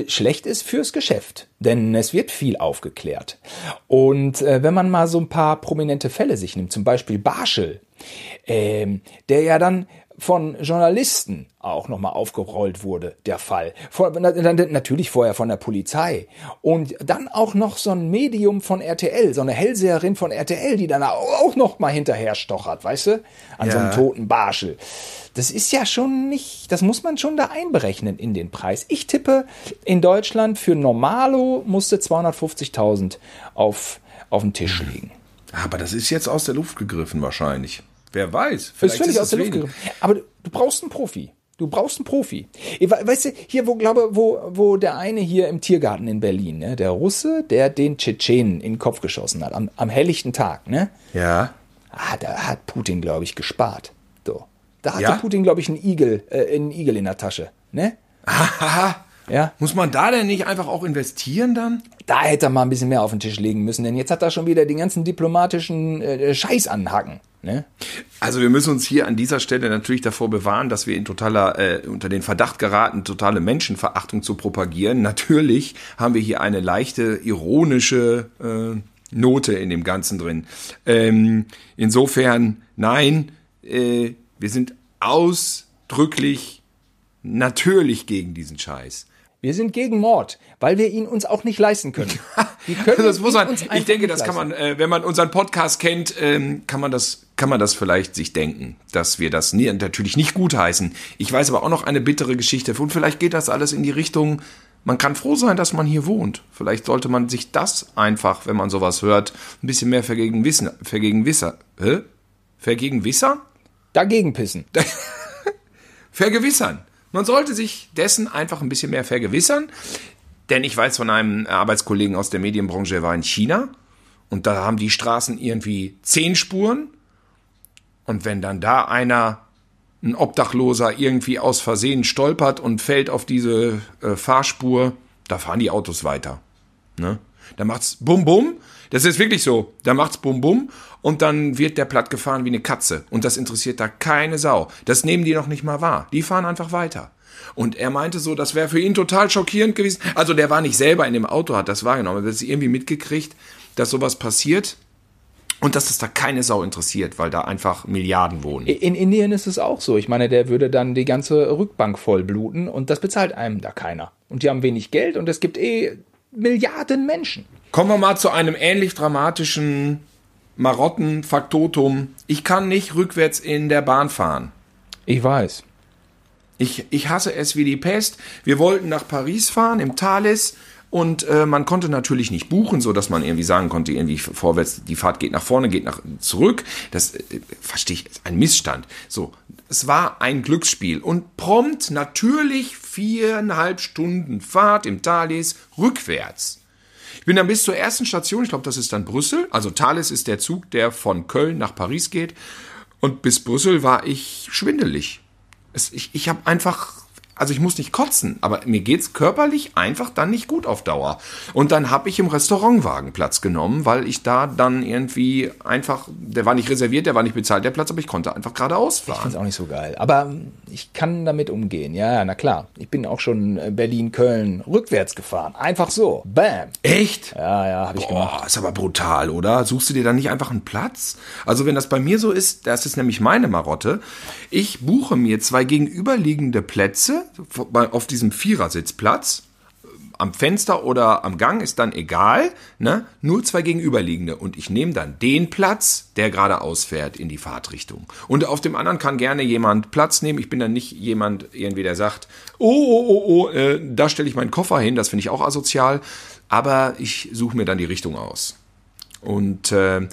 schlecht ist fürs Geschäft. Denn es wird viel aufgeklärt. Und äh, wenn man mal so ein paar prominente Fälle sich nimmt, zum Beispiel Barschel, ähm, der ja dann von Journalisten auch nochmal aufgerollt wurde, der Fall. Vor, na, na, natürlich vorher von der Polizei. Und dann auch noch so ein Medium von RTL, so eine Hellseherin von RTL, die dann auch nochmal hinterher stochert, weißt du? An so einem Ja. toten Barschel. Das ist ja schon nicht, das muss man schon da einberechnen in den Preis. Ich tippe, in Deutschland für Normalo musste 250.000 auf, auf den Tisch liegen. Aber das ist jetzt aus der Luft gegriffen wahrscheinlich. Wer weiß. Das Vielleicht ist völlig aus der Luft gegriffen. Aber du brauchst einen Profi. Du brauchst einen Profi. Weißt du, hier, wo, glaube, wo, wo der eine hier im Tiergarten in Berlin, ne, der Russe, der den Tschetschenen in den Kopf geschossen hat, am, am helllichten Tag, ne? Ja. Ah, da hat Putin, glaube ich, gespart. So. Da hatte Ja? Putin, glaube ich, einen Igel, äh, einen Igel in der Tasche, ne? Haha. Ja. Muss man da denn nicht einfach auch investieren dann? Da hätte er mal ein bisschen mehr auf den Tisch legen müssen, denn jetzt hat er schon wieder den ganzen diplomatischen äh, Scheiß anhaken. Ne? Also wir müssen uns hier an dieser Stelle natürlich davor bewahren, dass wir in totaler äh, unter den Verdacht geraten, totale Menschenverachtung zu propagieren. Natürlich haben wir hier eine leichte ironische äh, Note in dem Ganzen drin. Ähm, insofern, nein, äh, wir sind ausdrücklich natürlich gegen diesen Scheiß. Wir sind gegen Mord, weil wir ihn uns auch nicht leisten können. Können das muss man. uns Ich denke, das kann man, äh, wenn man unseren Podcast kennt, ähm, kann man das, kann man das vielleicht sich denken, dass wir das nie, natürlich nicht gutheißen. Ich weiß aber auch noch eine bittere Geschichte und vielleicht geht das alles in die Richtung. Man kann froh sein, dass man hier wohnt. Vielleicht sollte man sich das einfach, wenn man sowas hört, ein bisschen mehr vergegenwissen, vergegenwisser, hä? Vergegenwissern? Dagegen pissen. vergewissern. Man sollte sich dessen einfach ein bisschen mehr vergewissern. Denn ich weiß von einem Arbeitskollegen aus der Medienbranche, der war in China und da haben die Straßen irgendwie zehn Spuren. Und wenn dann da einer, ein Obdachloser, irgendwie aus Versehen stolpert und fällt auf diese äh, Fahrspur, da fahren die Autos weiter. Ne? Da macht's bum bum. Das ist wirklich so. Da macht's bum bum und dann wird der platt gefahren wie eine Katze. Und das interessiert da keine Sau. Das nehmen die noch nicht mal wahr. Die fahren einfach weiter. Und er meinte so, das wäre für ihn total schockierend gewesen. Also der war nicht selber in dem Auto, hat das wahrgenommen, das ist irgendwie mitgekriegt, dass sowas passiert und dass es da keine Sau interessiert, weil da einfach Milliarden wohnen. In Indien ist es auch so. Ich meine, der würde dann die ganze Rückbank vollbluten und das bezahlt einem da keiner. Und die haben wenig Geld und es gibt eh Milliarden Menschen. Kommen wir mal zu einem ähnlich dramatischen Marottenfaktotum. Ich kann nicht rückwärts in der Bahn fahren. Ich weiß. Ich, ich hasse es wie die Pest. Wir wollten nach Paris fahren, im Thalys. Und äh, man konnte natürlich nicht buchen, so dass man irgendwie sagen konnte, irgendwie vorwärts, die Fahrt geht nach vorne, geht nach zurück. Das äh, verstehe ich, ist ein Missstand. So, es war ein Glücksspiel und prompt natürlich viereinhalb Stunden Fahrt im Thalys rückwärts. Ich bin dann bis zur ersten Station, ich glaube, das ist dann Brüssel. Also Thales ist der Zug, der von Köln nach Paris geht. Und bis Brüssel war ich schwindelig. Es, ich ich habe einfach, also ich muss nicht kotzen, aber mir geht's körperlich einfach dann nicht gut auf Dauer. Und dann habe ich im Restaurantwagen Platz genommen, weil ich da dann irgendwie einfach, der war nicht reserviert, der war nicht bezahlt, der Platz, aber ich konnte einfach geradeaus Ich finde fahren. es auch nicht so geil. Aber ähm, ich kann damit umgehen. Ja, na klar. Ich bin auch schon äh, Berlin, Köln rückwärts gefahren. Einfach so. Bam. Echt? Ja, ja, habe ich gemacht. Boah, ist aber brutal, oder? Suchst du dir dann nicht einfach einen Platz? Also wenn das bei mir so ist, das ist nämlich meine Marotte. Ich buche mir zwei gegenüberliegende Plätze auf diesem Vierersitzplatz. Am Fenster oder am Gang ist dann egal, ne? Nur zwei gegenüberliegende. Und ich nehme dann den Platz, der geradeaus fährt in die Fahrtrichtung. Und auf dem anderen kann gerne jemand Platz nehmen. Ich bin dann nicht jemand irgendwie, der sagt, oh, oh, oh, oh, äh, da stelle ich meinen Koffer hin. Das finde ich auch asozial. Aber ich suche mir dann die Richtung aus. Und äh,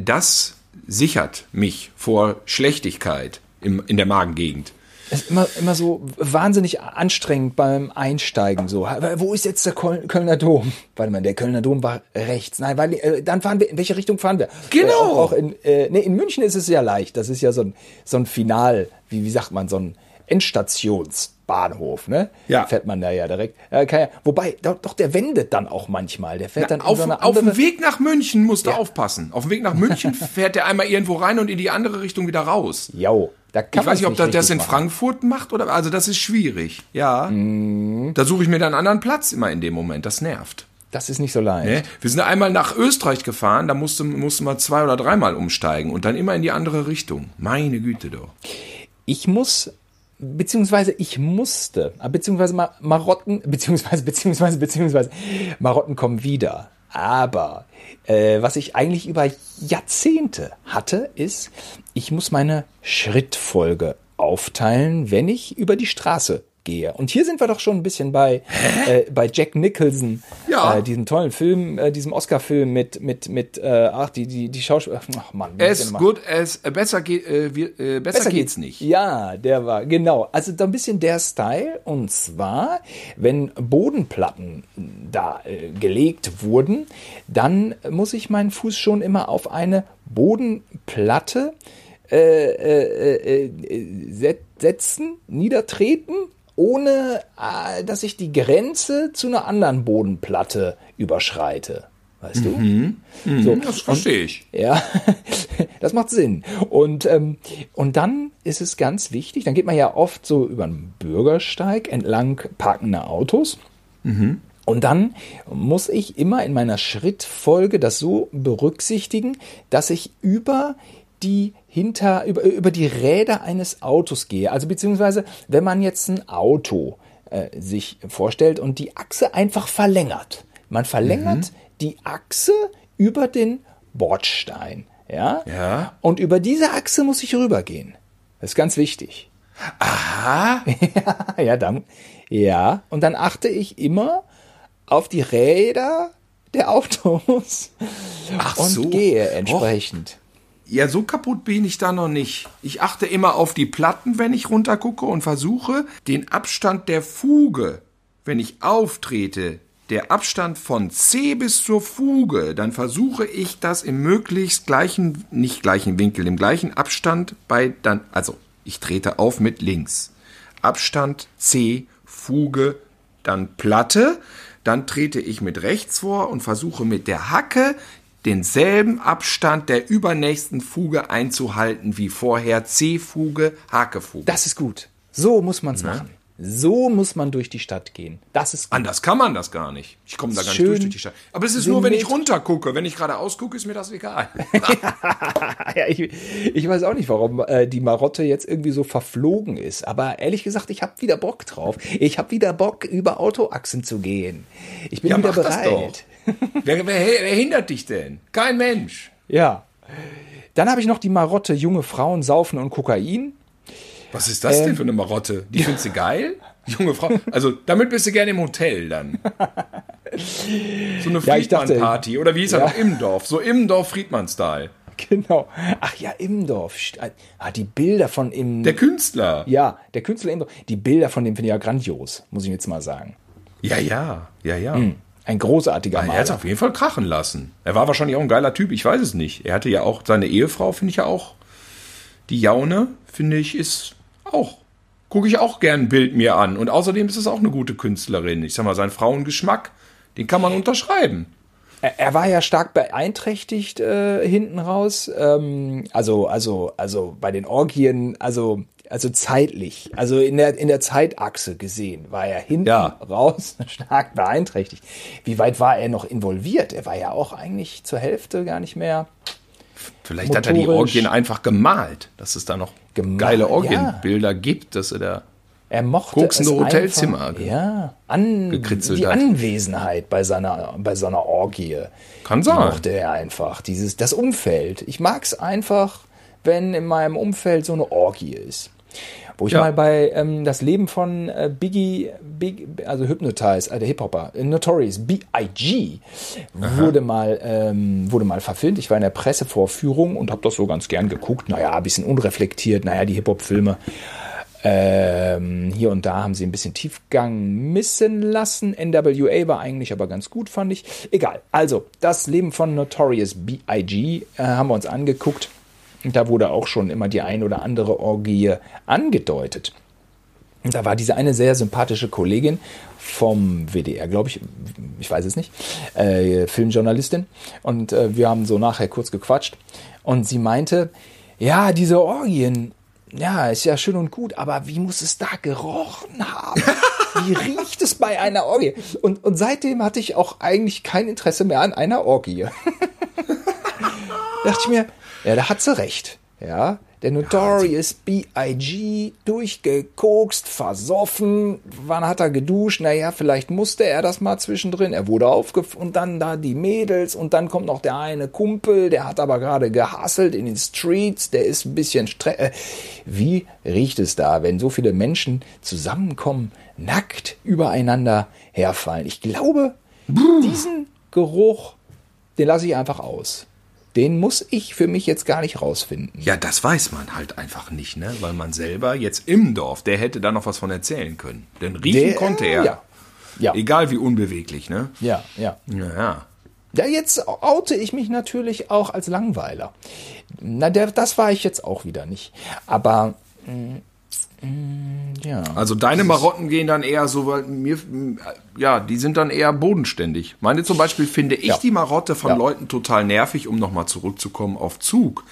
das sichert mich vor Schlechtigkeit im, in der Magengegend. Es ist immer, immer so wahnsinnig anstrengend beim Einsteigen. So, wo ist jetzt der Köln, Kölner Dom? Warte mal, der Kölner Dom war rechts. Nein, weil äh, dann fahren wir. In welche Richtung fahren wir? Genau. Äh, auch, auch in, äh, nee, in München ist es ja leicht. Das ist ja so ein so ein Final, wie wie sagt man, so ein Endstationsbahnhof, ne? Ja. Fährt man da ja direkt. Äh, kann ja, wobei, doch, doch, der wendet dann auch manchmal. Der fährt dann in Auf, so eine auf dem Weg nach München musst du Ja. aufpassen. Auf dem Weg nach München fährt er einmal irgendwo rein und in die andere Richtung wieder raus. Jo, da kann Ich weiß nicht, ob das, das in machen. Frankfurt macht oder also das ist schwierig. Ja. Mhm. Da suche ich mir dann einen anderen Platz immer in dem Moment. Das nervt. Das ist nicht so leicht. Ne? Wir sind einmal nach Österreich gefahren, da musste, musste man zwei oder dreimal umsteigen und dann immer in die andere Richtung. Meine Güte doch. ich muss, beziehungsweise ich musste, beziehungsweise Ma- Marotten, beziehungsweise, beziehungsweise, beziehungsweise, Marotten kommen wieder. Aber äh, was ich eigentlich über Jahrzehnte hatte, ist, ich muss meine Schrittfolge aufteilen, wenn ich über die Straße gehe. Und hier sind wir doch schon ein bisschen bei, äh, bei Jack Nicholson, Ja. äh, diesem tollen Film, äh, diesem Oscar-Film mit, mit, mit, äh, ach, die, die, die Schauspieler, ach Mann. nochmal? good as, äh, besser, geht, äh, wir, äh, besser, geht's nicht. Ja, der war, genau. Also da ein bisschen der Style. Und zwar, wenn Bodenplatten da gelegt wurden, dann muss ich meinen Fuß schon immer auf eine Bodenplatte äh, äh, äh, set- setzen, niedertreten ohne äh, dass ich die Grenze zu einer anderen Bodenplatte überschreite. Weißt du? Mhm. So, Das verstehe ich. ja, das macht Sinn. Und, ähm, und dann ist es ganz wichtig, dann geht man ja oft so über einen Bürgersteig entlang parkender Autos. Und dann muss ich immer in meiner Schrittfolge das so berücksichtigen, dass ich über die hinter, über, über die Räder eines Autos gehe. Also beziehungsweise, wenn man jetzt ein Auto äh, sich vorstellt und die Achse einfach verlängert. Man verlängert die Achse über den Bordstein. Ja? Ja. Und über diese Achse muss ich rübergehen. Das ist ganz wichtig. Aha. ja, dann, ja. Und dann achte ich immer auf die Räder der Autos Ach und so. gehe entsprechend. Ja, so kaputt bin ich da noch nicht. Ich achte immer auf die Platten, wenn ich runtergucke und versuche, den Abstand der Fuge, wenn ich auftrete, der Abstand von C bis zur Fuge, dann versuche ich das im möglichst gleichen, nicht gleichen Winkel, im gleichen Abstand bei dann, also ich trete auf mit links. Abstand C, Fuge, dann Platte, dann trete ich mit rechts vor und versuche mit der Hacke denselben Abstand der übernächsten Fuge einzuhalten wie vorher C-Fuge, Hakefuge. Das ist gut. So muss man es machen. So muss man durch die Stadt gehen. Das ist gut. Anders kann man das gar nicht. Ich komme da gar nicht durch, durch die Stadt. Aber es ist nur, wenn ich symmetrisch. runtergucke. Wenn ich geradeaus gucke, ist mir das egal. ja, ich, ich weiß auch nicht, warum äh, die Marotte jetzt irgendwie so verflogen ist. Aber ehrlich gesagt, ich habe wieder Bock drauf. Ich habe wieder Bock, über Autoachsen zu gehen. Ich bin Ja, wieder bereit. Wer, wer, wer hindert dich denn? Kein Mensch. Ja. Dann habe ich noch die Marotte junge Frauen saufen und Kokain. Was ist das Ähm, denn für eine Marotte? Die findest du geil? Junge Frau. Also, damit bist du gerne im Hotel dann. So eine Ja, Friedmann-Party. Oder wie hieß er Ja. noch? Immendorf. So Immendorf-Friedmann-Style. Genau. Ach ja, Imdorf. St- Ah, die Bilder von im. Der Künstler. ja, der Künstler Imdorf. Die Bilder von dem finde ich ja grandios, muss ich jetzt mal sagen. Ja, ja. Ja, ja. Ein großartiger Er hat es Maler. auf jeden Fall krachen lassen. Er war wahrscheinlich auch ein geiler Typ, ich weiß es nicht. Er hatte ja auch, seine Ehefrau finde ich ja auch, die Jaune, finde ich, ist auch, gucke ich auch gern ein Bild mir an. Und außerdem ist es auch eine gute Künstlerin. Ich sag mal, sein Frauengeschmack, den kann man unterschreiben. Er, er war ja stark beeinträchtigt äh, hinten raus. Ähm, also, also, also bei den Orgien, also, also zeitlich, also in der, in der Zeitachse gesehen, war er hinten Ja. raus stark beeinträchtigt. Wie weit war er noch involviert? Er war ja auch eigentlich zur Hälfte gar nicht mehr. Vielleicht hat er die. Orgien einfach gemalt, dass es da noch Gemalt, geile Orgienbilder gibt, dass er da. Er mochte Koksende es Hotelzimmer einfach, ja, an, gekritzelt die hat. Anwesenheit bei seiner, bei so einer Orgie. Kann sein. mochte er einfach. Dieses, das Umfeld. Ich mag's einfach, wenn in meinem Umfeld so eine Orgie ist. Wo ich Ja. mal bei ähm, das Leben von äh, Biggie, Big, also Hypnotize, äh, der Hip-Hopper, äh, Notorious, B.I.G. wurde mal, ähm, wurde mal verfilmt. Ich war in der Pressevorführung und habe das so ganz gern geguckt. Naja, ein bisschen unreflektiert. Naja, die Hip-Hop-Filme. Ähm, hier und da haben sie ein bisschen Tiefgang missen lassen. NWA war eigentlich aber ganz gut, fand ich. Egal. Also, das Leben von Notorious B.I.G. Äh, haben wir uns angeguckt. Und da wurde auch schon immer die ein oder andere Orgie angedeutet. Da war diese eine sehr sympathische Kollegin vom WDR, glaube ich, ich weiß es nicht, äh, Filmjournalistin. Und äh, wir haben so nachher kurz gequatscht. Und sie meinte, ja, diese Orgien, ja, ist ja schön und gut, aber wie muss es da gerochen haben? Wie riecht es bei einer Orgie? Und, und seitdem hatte ich auch eigentlich kein Interesse mehr an einer Orgie. Dachte ich mir, ja, da hat sie recht. Ja, der Notorious B.I.G. durchgekokst, versoffen. Wann hat er geduscht? Naja, vielleicht musste er das mal zwischendrin. Er wurde aufgef und dann da die Mädels und dann kommt noch der eine Kumpel, der hat aber gerade gehasselt in den Streets, der ist ein bisschen stre äh, Wie riecht es da, wenn so viele Menschen zusammenkommen, nackt übereinander herfallen? Ich glaube, diesen Geruch, den lasse ich einfach aus. Den muss ich für mich jetzt gar nicht rausfinden. Ja, das weiß man halt einfach nicht, ne? Weil man selber jetzt im Dorf, der hätte da noch was von erzählen können. Denn riechen Der- konnte er. Ja. Ja, Egal wie unbeweglich, ne? ja, ja. Ja, ja. Ja, jetzt oute ich mich natürlich auch als Langweiler. Na, der, das war ich jetzt auch wieder nicht. Aber mm, mm, Ja. Also deine Marotten gehen dann eher so, weil mir, ja, die sind dann eher bodenständig. Meine zum Beispiel finde ich Ja. die Marotte von Ja. Leuten total nervig, um nochmal zurückzukommen auf Zug.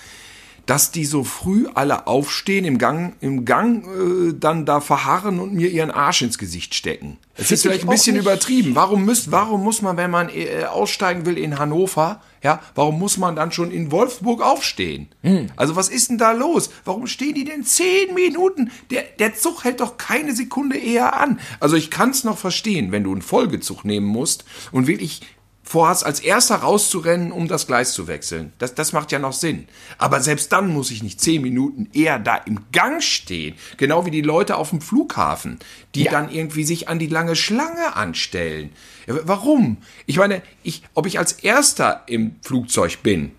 Dass die so früh alle aufstehen, im Gang, im Gang äh, dann da verharren und mir ihren Arsch ins Gesicht stecken. Es ist vielleicht ich ein bisschen nicht. übertrieben. Warum, müsst, warum muss man, wenn man äh, aussteigen will in Hannover, ja, warum muss man dann schon in Wolfsburg aufstehen? Hm. Also was ist denn da los? Warum stehen die denn zehn Minuten? Der, der Zug hält doch keine Sekunde eher an. Also ich kann es noch verstehen, wenn du einen Folgezug nehmen musst und wirklich vorhast, als erster rauszurennen, um das Gleis zu wechseln. Das, das macht ja noch Sinn. Aber selbst dann muss ich nicht zehn Minuten eher da im Gang stehen. Genau wie die Leute auf dem Flughafen, die Ja. dann irgendwie sich an die lange Schlange anstellen. Warum? Ich meine, ich, ob ich als erster im Flugzeug bin,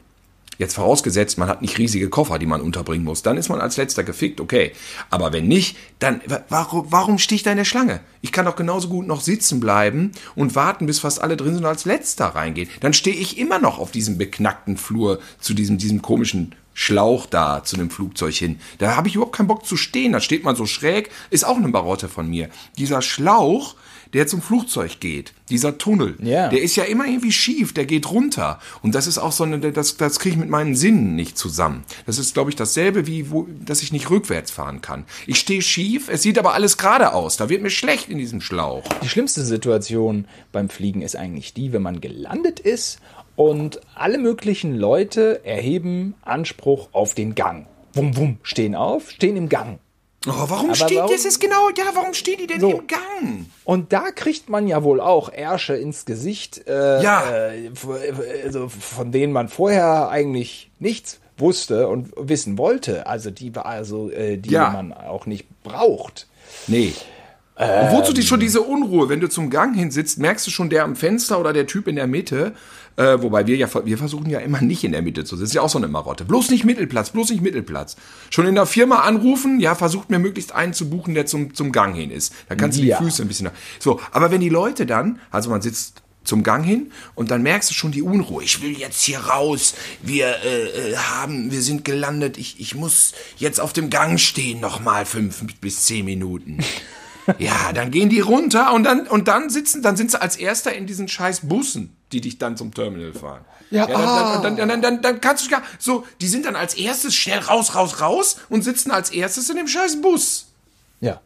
Jetzt vorausgesetzt, man hat nicht riesige Koffer, die man unterbringen muss. Dann ist man als letzter gefickt, okay. Aber wenn nicht, dann wa- warum, warum stehe ich da in der Schlange? Ich kann doch genauso gut noch sitzen bleiben und warten, bis fast alle drin sind und als letzter reingehen. Dann stehe ich immer noch auf diesem beknackten Flur zu diesem, diesem komischen Schlauch da zu dem Flugzeug hin. Da habe ich überhaupt keinen Bock zu stehen. Da steht man so schräg. Ist auch eine Barotte von mir. Dieser Schlauch, der zum Flugzeug geht, dieser Tunnel, Ja. der ist ja immer irgendwie schief, der geht runter. Und das ist auch so eine, das, das kriege ich mit meinen Sinnen nicht zusammen. Das ist, glaube ich, dasselbe wie, wo, dass ich nicht rückwärts fahren kann. Ich stehe schief, es sieht aber alles gerade aus. Da wird mir schlecht in diesem Schlauch. Die schlimmste Situation beim Fliegen ist eigentlich die, wenn man gelandet ist und alle möglichen Leute erheben Anspruch auf den Gang. Wum, wum, stehen auf, stehen im Gang. Oh, warum Aber steht warum- das ist genau, ja, warum stehen die denn So. im Gang? Und da kriegt man ja wohl auch Ärsche ins Gesicht, äh, Ja. äh, also von denen man vorher eigentlich nichts wusste und wissen wollte. Also die, also, äh, die Ja. man auch nicht braucht. Nee. Und wozu die schon diese Unruhe? Wenn du zum Gang hin sitzt, merkst du schon, der am Fenster oder der Typ in der Mitte, äh, wobei wir ja, wir versuchen ja immer nicht in der Mitte zu sitzen, ist ja auch so eine Marotte. Bloß nicht Mittelplatz, bloß nicht Mittelplatz. Schon in der Firma anrufen, ja, versucht mir möglichst einen zu buchen, der zum, zum Gang hin ist. Da kannst du Ja. die Füße ein bisschen nach. So, aber wenn die Leute dann, also man sitzt zum Gang hin und dann merkst du schon die Unruhe. Ich will jetzt hier raus. Wir äh, äh, haben, wir sind gelandet. Ich, ich muss jetzt auf dem Gang stehen noch mal fünf bis zehn Minuten. Ja, dann gehen die runter und dann und dann sitzen, dann sind sie als Erster in diesen scheiß Bussen, die dich dann zum Terminal fahren. Ja, dann, ah. dann, dann, dann, dann, dann kannst du gar so, die sind dann als erstes schnell raus, raus, raus und sitzen als erstes in dem scheiß Bus. Ja.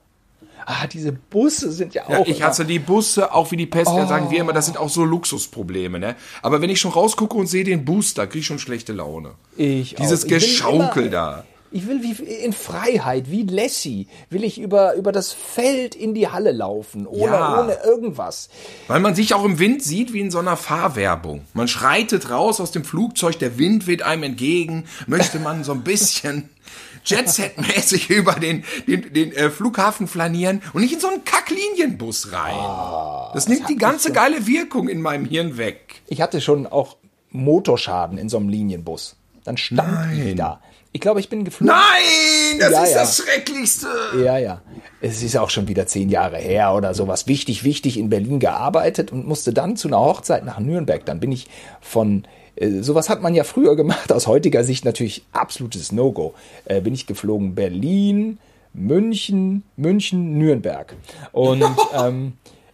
Ah, diese Busse sind ja Ja, auch. ich hasse die Busse, auch wie die Pest, ja, sagen wir immer, das sind auch so Luxusprobleme, ne? Aber wenn ich schon rausgucke und sehe den Bus, da krieg ich schon schlechte Laune. Ich Dieses auch. Ich Geschaukel immer- da. Ich will wie in Freiheit, wie Lassie, will ich über, über das Feld in die Halle laufen, ohne, Ja. ohne irgendwas. Weil man sich auch im Wind sieht wie in so einer Fahrwerbung. Man schreitet raus aus dem Flugzeug, der Wind weht einem entgegen, möchte man so ein bisschen Jetset-mäßig über den, den, den äh, Flughafen flanieren und nicht in so einen Kacklinienbus rein. das nimmt die ganze geile Wirkung in meinem Hirn weg. Ich hatte schon auch Motorschaden in so einem Linienbus. Dann stand ich Nein. da. Ich glaube, ich bin geflogen. Nein, das Ja, ist ja. das Schrecklichste. Ja, ja. Es ist auch schon wieder zehn Jahre her oder sowas. Wichtig, wichtig in Berlin gearbeitet und musste dann zu einer Hochzeit nach Nürnberg. Dann bin ich von, äh, sowas hat man ja früher gemacht, aus heutiger Sicht natürlich absolutes No-Go. Äh, bin ich geflogen Berlin, München, München, Nürnberg. Und ähm,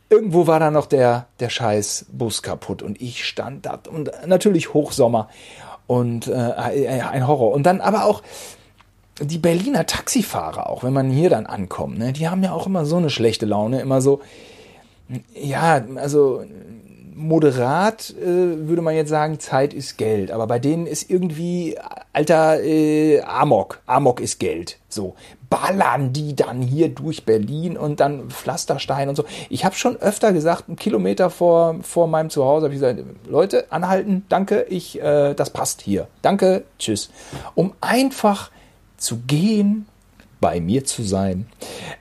irgendwo war da noch der, der scheiß Bus kaputt und ich stand da und natürlich Hochsommer und äh, ein Horror. Und dann aber auch, die Berliner Taxifahrer, auch wenn man hier dann ankommt, ne, die haben ja auch immer so eine schlechte Laune, immer so, ja, also moderat äh, würde man jetzt sagen, Zeit ist Geld, aber bei denen ist irgendwie, alter äh, Amok, Amok ist Geld, so ballern die dann hier durch Berlin und dann Pflasterstein und so. Ich habe schon öfter gesagt, einen Kilometer vor, vor meinem Zuhause habe ich gesagt, Leute, anhalten, danke, ich, äh, das passt hier, danke, tschüss, um einfach zu gehen, bei mir zu sein,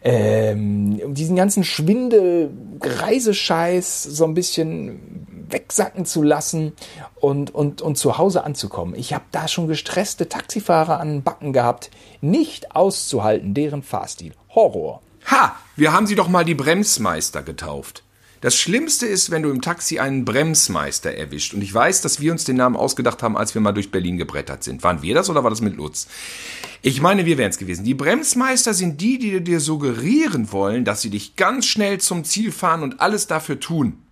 ähm, um diesen ganzen Schwindel, Reisescheiß so ein bisschen wegsacken zu lassen und, und, und zu Hause anzukommen. Ich habe da schon gestresste Taxifahrer an den Backen gehabt, nicht auszuhalten, deren Fahrstil. Horror. Ha, wir haben sie doch mal die Bremsmeister getauft. Das Schlimmste ist, wenn du im Taxi einen Bremsmeister erwischt. Und ich weiß, dass wir uns den Namen ausgedacht haben, als wir mal durch Berlin gebrettert sind. Waren wir das oder war das mit Lutz? Ich meine, wir wären es gewesen. Die Bremsmeister sind die, die dir suggerieren wollen, dass sie dich ganz schnell zum Ziel fahren und alles dafür tun.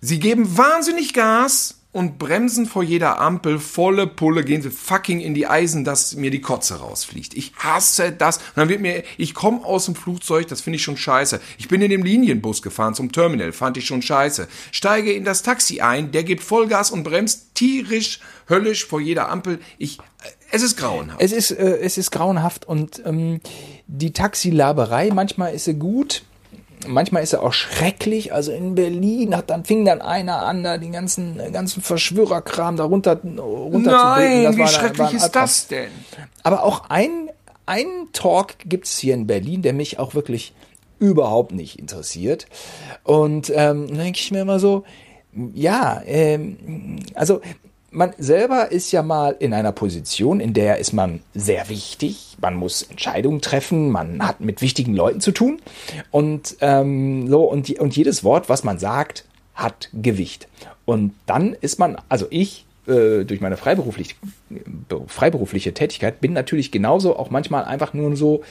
Sie geben wahnsinnig Gas und bremsen vor jeder Ampel volle Pulle, gehen sie fucking in die Eisen, dass mir die Kotze rausfliegt. Ich hasse das. Und dann wird mir, ich komme aus dem Flugzeug, das finde ich schon scheiße. Ich bin in dem Linienbus gefahren zum Terminal, fand ich schon scheiße. Steige in das Taxi ein, der gibt Vollgas und bremst tierisch, höllisch vor jeder Ampel. Ich, es ist grauenhaft. Es ist, äh, es ist grauenhaft und ähm, die Taxilaberei, manchmal ist sie gut, manchmal ist er auch schrecklich. Also in Berlin hat dann fing dann einer an, da den ganzen ganzen Verschwörerkram darunter runter Nein, wie schrecklich ist das denn? Aber auch ein ein Talk gibt's hier in Berlin, der mich auch wirklich überhaupt nicht interessiert. Und ähm, dann denke ich mir immer so, ja, ähm, also man selber ist ja mal in einer Position, in der ist man sehr wichtig. Man muss Entscheidungen treffen, man hat mit wichtigen Leuten zu tun. Und ähm, so, und, und jedes Wort, was man sagt, hat Gewicht. Und dann ist man, also ich, äh, durch meine freiberufliche, freiberufliche Tätigkeit, bin natürlich genauso auch manchmal einfach nur so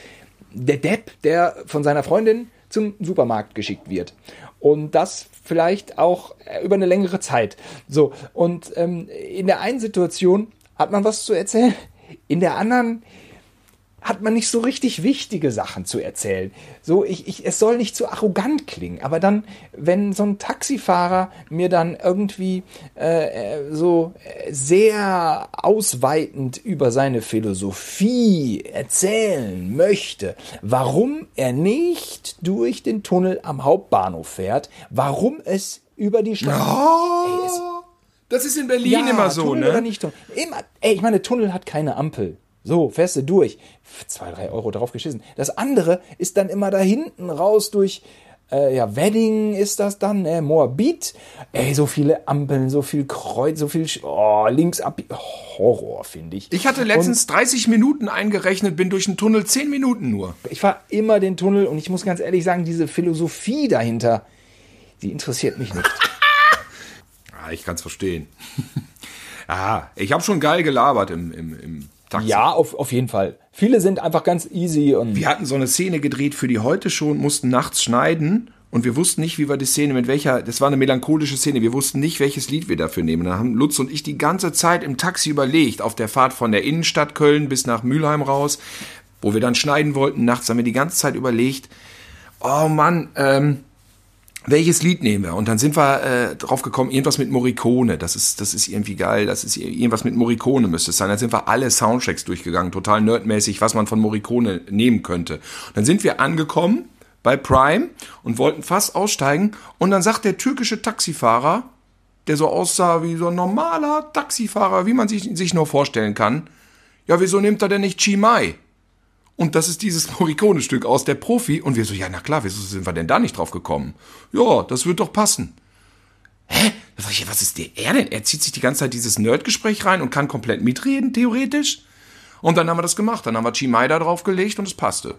der Depp, der von seiner Freundin zum Supermarkt geschickt wird. Und das vielleicht auch äh, über eine längere Zeit. So, und ähm, in der einen Situation hat man was zu erzählen, in der anderen hat man nicht so richtig wichtige Sachen zu erzählen. So, ich, ich, es soll nicht zu arrogant klingen, aber dann, wenn so ein Taxifahrer mir dann irgendwie äh, äh so sehr ausweitend über seine Philosophie erzählen möchte, warum er nicht durch den Tunnel am Hauptbahnhof fährt, warum es über die Stadt. Oh, ey, das ist in Berlin ja, immer so, Tunnel ne? Oder nicht Tunnel. Immer, ey, ich meine, Tunnel hat keine Ampel. So, du durch. Zwei, drei Euro drauf geschissen. Das andere ist dann immer da hinten raus durch, äh, ja, Wedding ist das dann, äh, Moabit. Ey, so viele Ampeln, so viel Kreuz, so viel, oh, links ab. Horror, finde ich. Ich hatte letztens und 30 Minuten eingerechnet, bin durch den Tunnel 10 Minuten nur. Ich fahre immer den Tunnel und ich muss ganz ehrlich sagen, diese Philosophie dahinter, die interessiert mich nicht. ah, ich kann es verstehen. ah, ich habe schon geil gelabert im, im, im Taxi. Ja, auf, auf jeden Fall. Viele sind einfach ganz easy und. Wir hatten so eine Szene gedreht für die heute schon, mussten nachts schneiden und wir wussten nicht, wie wir die Szene mit welcher, das war eine melancholische Szene, wir wussten nicht, welches Lied wir dafür nehmen. Da haben Lutz und ich die ganze Zeit im Taxi überlegt, auf der Fahrt von der Innenstadt Köln bis nach Mülheim raus, wo wir dann schneiden wollten. Nachts haben wir die ganze Zeit überlegt, oh Mann, ähm, welches Lied nehmen wir? Und dann sind wir äh, drauf gekommen, irgendwas mit Morricone. Das ist, das ist irgendwie geil. Das ist irgendwas mit Morricone müsste es sein. Dann sind wir alle Soundtracks durchgegangen, total nerdmäßig, was man von Morricone nehmen könnte. Und dann sind wir angekommen bei Prime und wollten fast aussteigen. Und dann sagt der türkische Taxifahrer, der so aussah wie so ein normaler Taxifahrer, wie man sich, sich nur vorstellen kann, ja, wieso nimmt er denn nicht Chimay? Und das ist dieses Morricone-Stück aus der Profi. Und wir so, ja, na klar, wieso sind wir denn da nicht drauf gekommen? Ja, das wird doch passen. Hä? Was ist der er denn? Er zieht sich die ganze Zeit dieses Nerdgespräch rein und kann komplett mitreden, theoretisch. Und dann haben wir das gemacht. Dann haben wir Chimay da draufgelegt und es passte.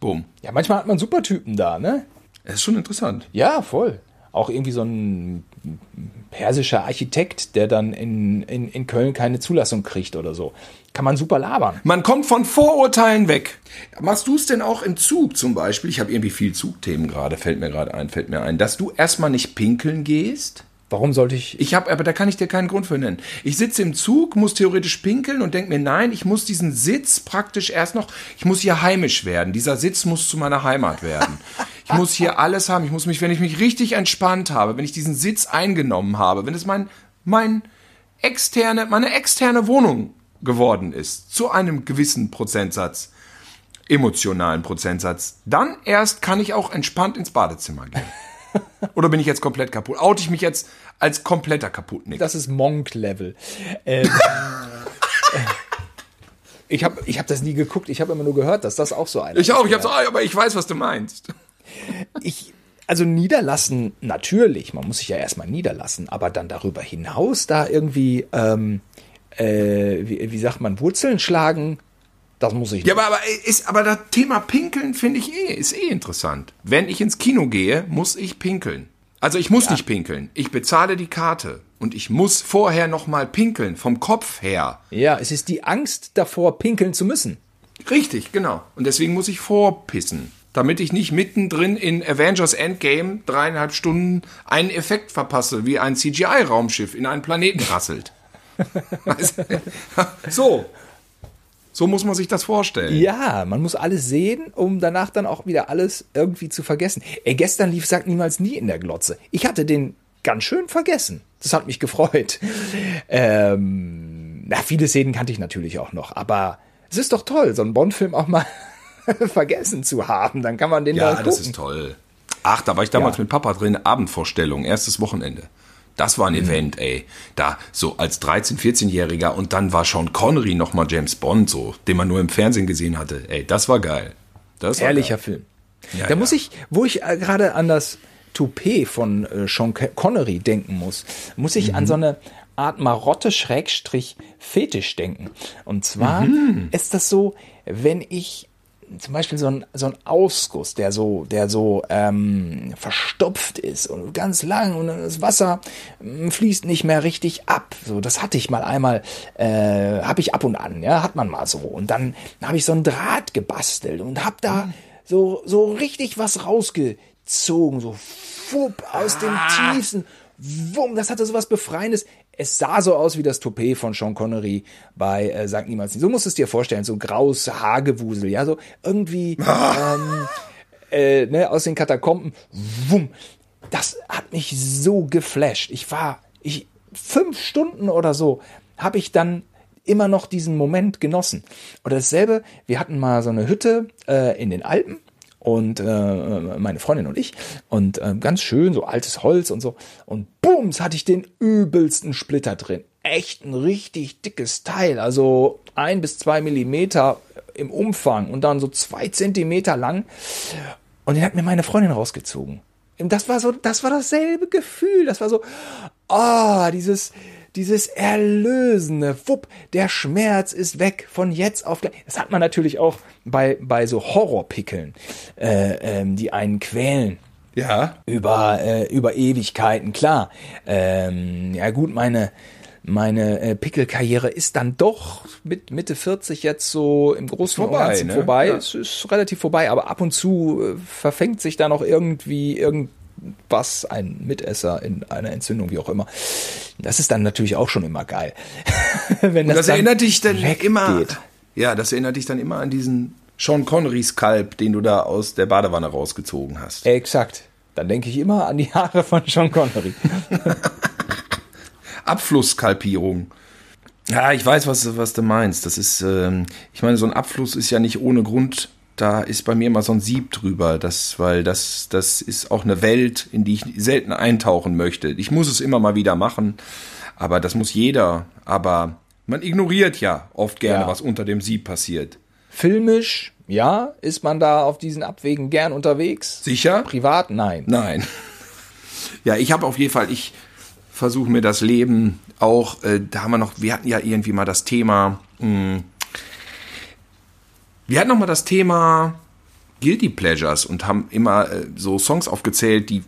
Bumm. Ja, manchmal hat man super Typen da, ne? Das ist schon interessant. Ja, voll. Auch irgendwie so ein persischer Architekt, der dann in, in, in Köln keine Zulassung kriegt oder so. Kann man super labern. Man kommt von Vorurteilen weg. Machst du es denn auch im Zug zum Beispiel? Ich habe irgendwie viel Zugthemen gerade, fällt mir gerade ein, fällt mir ein, dass du erstmal nicht pinkeln gehst? Warum sollte ich? Ich habe, aber da kann ich dir keinen Grund für nennen. Ich sitze im Zug, muss theoretisch pinkeln und denke mir, nein, ich muss diesen Sitz praktisch erst noch, ich muss hier heimisch werden. Dieser Sitz muss zu meiner Heimat werden. Ich muss hier alles haben. Ich muss mich, wenn ich mich richtig entspannt habe, wenn ich diesen Sitz eingenommen habe, wenn es mein, mein externe, meine externe Wohnung geworden ist, zu einem gewissen Prozentsatz, emotionalen Prozentsatz, dann erst kann ich auch entspannt ins Badezimmer gehen. Oder bin ich jetzt komplett kaputt? Oute ich mich jetzt als kompletter Kaputtnick? Das ist Monk-Level. Ähm, ich habe ich hab das nie geguckt, ich habe immer nur gehört, dass das auch so einer Ich auch, ich habe so, aber ich weiß, was du meinst. Ich, also niederlassen, natürlich, man muss sich ja erstmal niederlassen, aber dann darüber hinaus da irgendwie, ähm, äh, wie, wie sagt man, Wurzeln schlagen, Das muss ich Ja, aber, aber, ist, aber das Thema Pinkeln finde ich eh, ist eh interessant. Wenn ich ins Kino gehe, muss ich pinkeln. Also ich muss nicht pinkeln. Ich bezahle die Karte. Und ich muss vorher noch mal pinkeln, vom Kopf her. Ja, es ist die Angst davor, pinkeln zu müssen. Richtig, genau. Und deswegen muss ich vorpissen. Damit ich nicht mittendrin in Avengers Endgame dreieinhalb Stunden einen Effekt verpasse, wie ein CGI-Raumschiff in einen Planeten rasselt. Du? so. So muss man sich das vorstellen. Ja, man muss alles sehen, um danach dann auch wieder alles irgendwie zu vergessen. Ey, gestern lief Sagt niemals nie in der Glotze. Ich hatte den ganz schön vergessen. Das hat mich gefreut. Ähm, na, viele Szenen kannte ich natürlich auch noch, aber es ist doch toll, so einen Bond-Film auch mal vergessen zu haben. Dann kann man den Ja, da das gucken. ist toll. Ach, da war ich damals Ja. mit Papa drin, Abendvorstellung, erstes Wochenende. Das war ein Mhm. Event, ey. Da so als 13-, 14-Jähriger und dann war Sean Connery nochmal James Bond, so, den man nur im Fernsehen gesehen hatte. Ey, das war geil. Das war Herrlicher geil. Film. Ja, da ja. muss ich, wo ich äh, gerade an das Toupet von äh, Sean Connery denken muss, muss ich Mhm. an so eine Art Marotte Schrägstrich Fetisch denken. Und zwar Mhm. ist das so, wenn ich zum Beispiel so ein, so ein Ausguss, der so, der so ähm, verstopft ist und ganz lang und das Wasser mm, fließt nicht mehr richtig ab. So, das hatte ich mal einmal, äh, habe ich ab und an, ja, hat man mal so. Und dann habe ich so ein Draht gebastelt und habe da so so richtig was rausgezogen, so fupp aus dem tiefsten. Wumm, das hatte sowas Befreiendes. Es sah so aus wie das Toupet von Sean Connery bei äh, Sag Niemals Nie. So musst du es dir vorstellen, so graues Haargewusel, ja, so irgendwie ähm, äh, ne, aus den Katakomben. Wumm. Das hat mich so geflasht. Ich war, ich, fünf Stunden oder so habe ich dann immer noch diesen Moment genossen. Oder dasselbe, wir hatten mal so eine Hütte äh, in den Alpen und äh, meine Freundin und ich. Und äh, ganz schön so altes Holz und so. Und bums hatte ich den übelsten Splitter drin. Echt ein richtig dickes Teil. Also ein bis zwei Millimeter im Umfang und dann so zwei Zentimeter lang. Und den hat mir meine Freundin rausgezogen. Und das war so das war dasselbe Gefühl. Das war so ah dieses dieses erlösende, wupp, der Schmerz ist weg von jetzt auf gleich. Das hat man natürlich auch bei, bei so Horrorpickeln, äh, ähm, die einen quälen Ja. über, äh, über Ewigkeiten, klar. Ähm, ja gut, meine, meine äh, Pickelkarriere ist dann doch mit Mitte 40 jetzt so im Großen Vorbei, und Ganzen ne? vorbei. Ja. Es ist relativ vorbei, aber ab und zu äh, verfängt sich da noch irgendwie irgendwas, ein Mitesser in einer Entzündung, wie auch immer. Das ist dann natürlich auch schon immer geil. Wenn das, Das erinnert dich dann immer. Ja, das erinnert dich dann immer an diesen Sean Connery Skalp, den du da aus der Badewanne rausgezogen hast. Exakt. Dann denke ich immer an die Haare von Sean Connery. Abflussskalpierung. Ja, ich weiß, was, was du meinst. Das ist, ähm, ich meine, so ein Abfluss ist ja nicht ohne Grund. Da ist bei mir immer so ein Sieb drüber, das, weil das, das ist auch eine Welt, in die ich selten eintauchen möchte. Ich muss es immer mal wieder machen, aber das muss jeder. Aber man ignoriert ja oft gerne, Ja. was unter dem Sieb passiert. Filmisch, ja, ist man da auf diesen Abwegen gern unterwegs? Sicher? Privat, nein. Nein. Ja, ich habe auf jeden Fall, ich versuche mir das Leben auch, äh, da haben wir noch, wir hatten ja irgendwie mal das Thema, mh, wir hatten noch mal das Thema Guilty Pleasures und haben immer äh, so Songs aufgezählt, die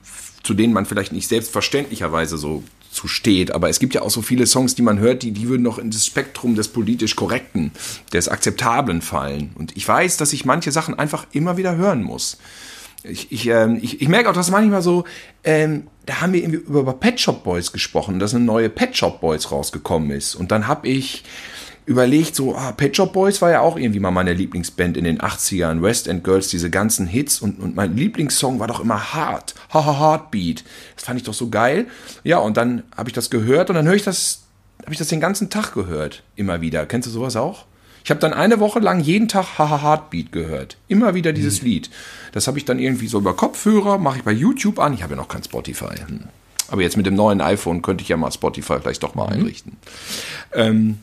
zu denen man vielleicht nicht selbstverständlicherweise so zu steht, aber es gibt ja auch so viele Songs, die man hört, die, die würden noch in das Spektrum des politisch Korrekten, des Akzeptablen fallen. Und ich weiß, dass ich manche Sachen einfach immer wieder hören muss. Ich, ich, ähm, ich, ich merke auch, dass manchmal so, ähm, da haben wir irgendwie über Pet Shop Boys gesprochen, dass eine neue Pet Shop Boys rausgekommen ist. Und dann habe ich überlegt, so, ah, Pet Shop Boys war ja auch irgendwie mal meine Lieblingsband in den 80ern, West End Girls, diese ganzen Hits. Und, und mein Lieblingssong war doch immer Hard, Haha Heartbeat. Das fand ich doch so geil. Ja, und dann habe ich das gehört und dann höre ich das, habe ich das den ganzen Tag gehört, immer wieder. Kennst du sowas auch? Ich habe dann eine Woche lang jeden Tag Haha Heartbeat gehört. Immer wieder dieses Lied. Das habe ich dann irgendwie so über Kopfhörer, mache ich bei YouTube an. Ich habe ja noch kein Spotify. Hm. Aber jetzt mit dem neuen iPhone könnte ich ja mal Spotify vielleicht doch mal einrichten. Ähm,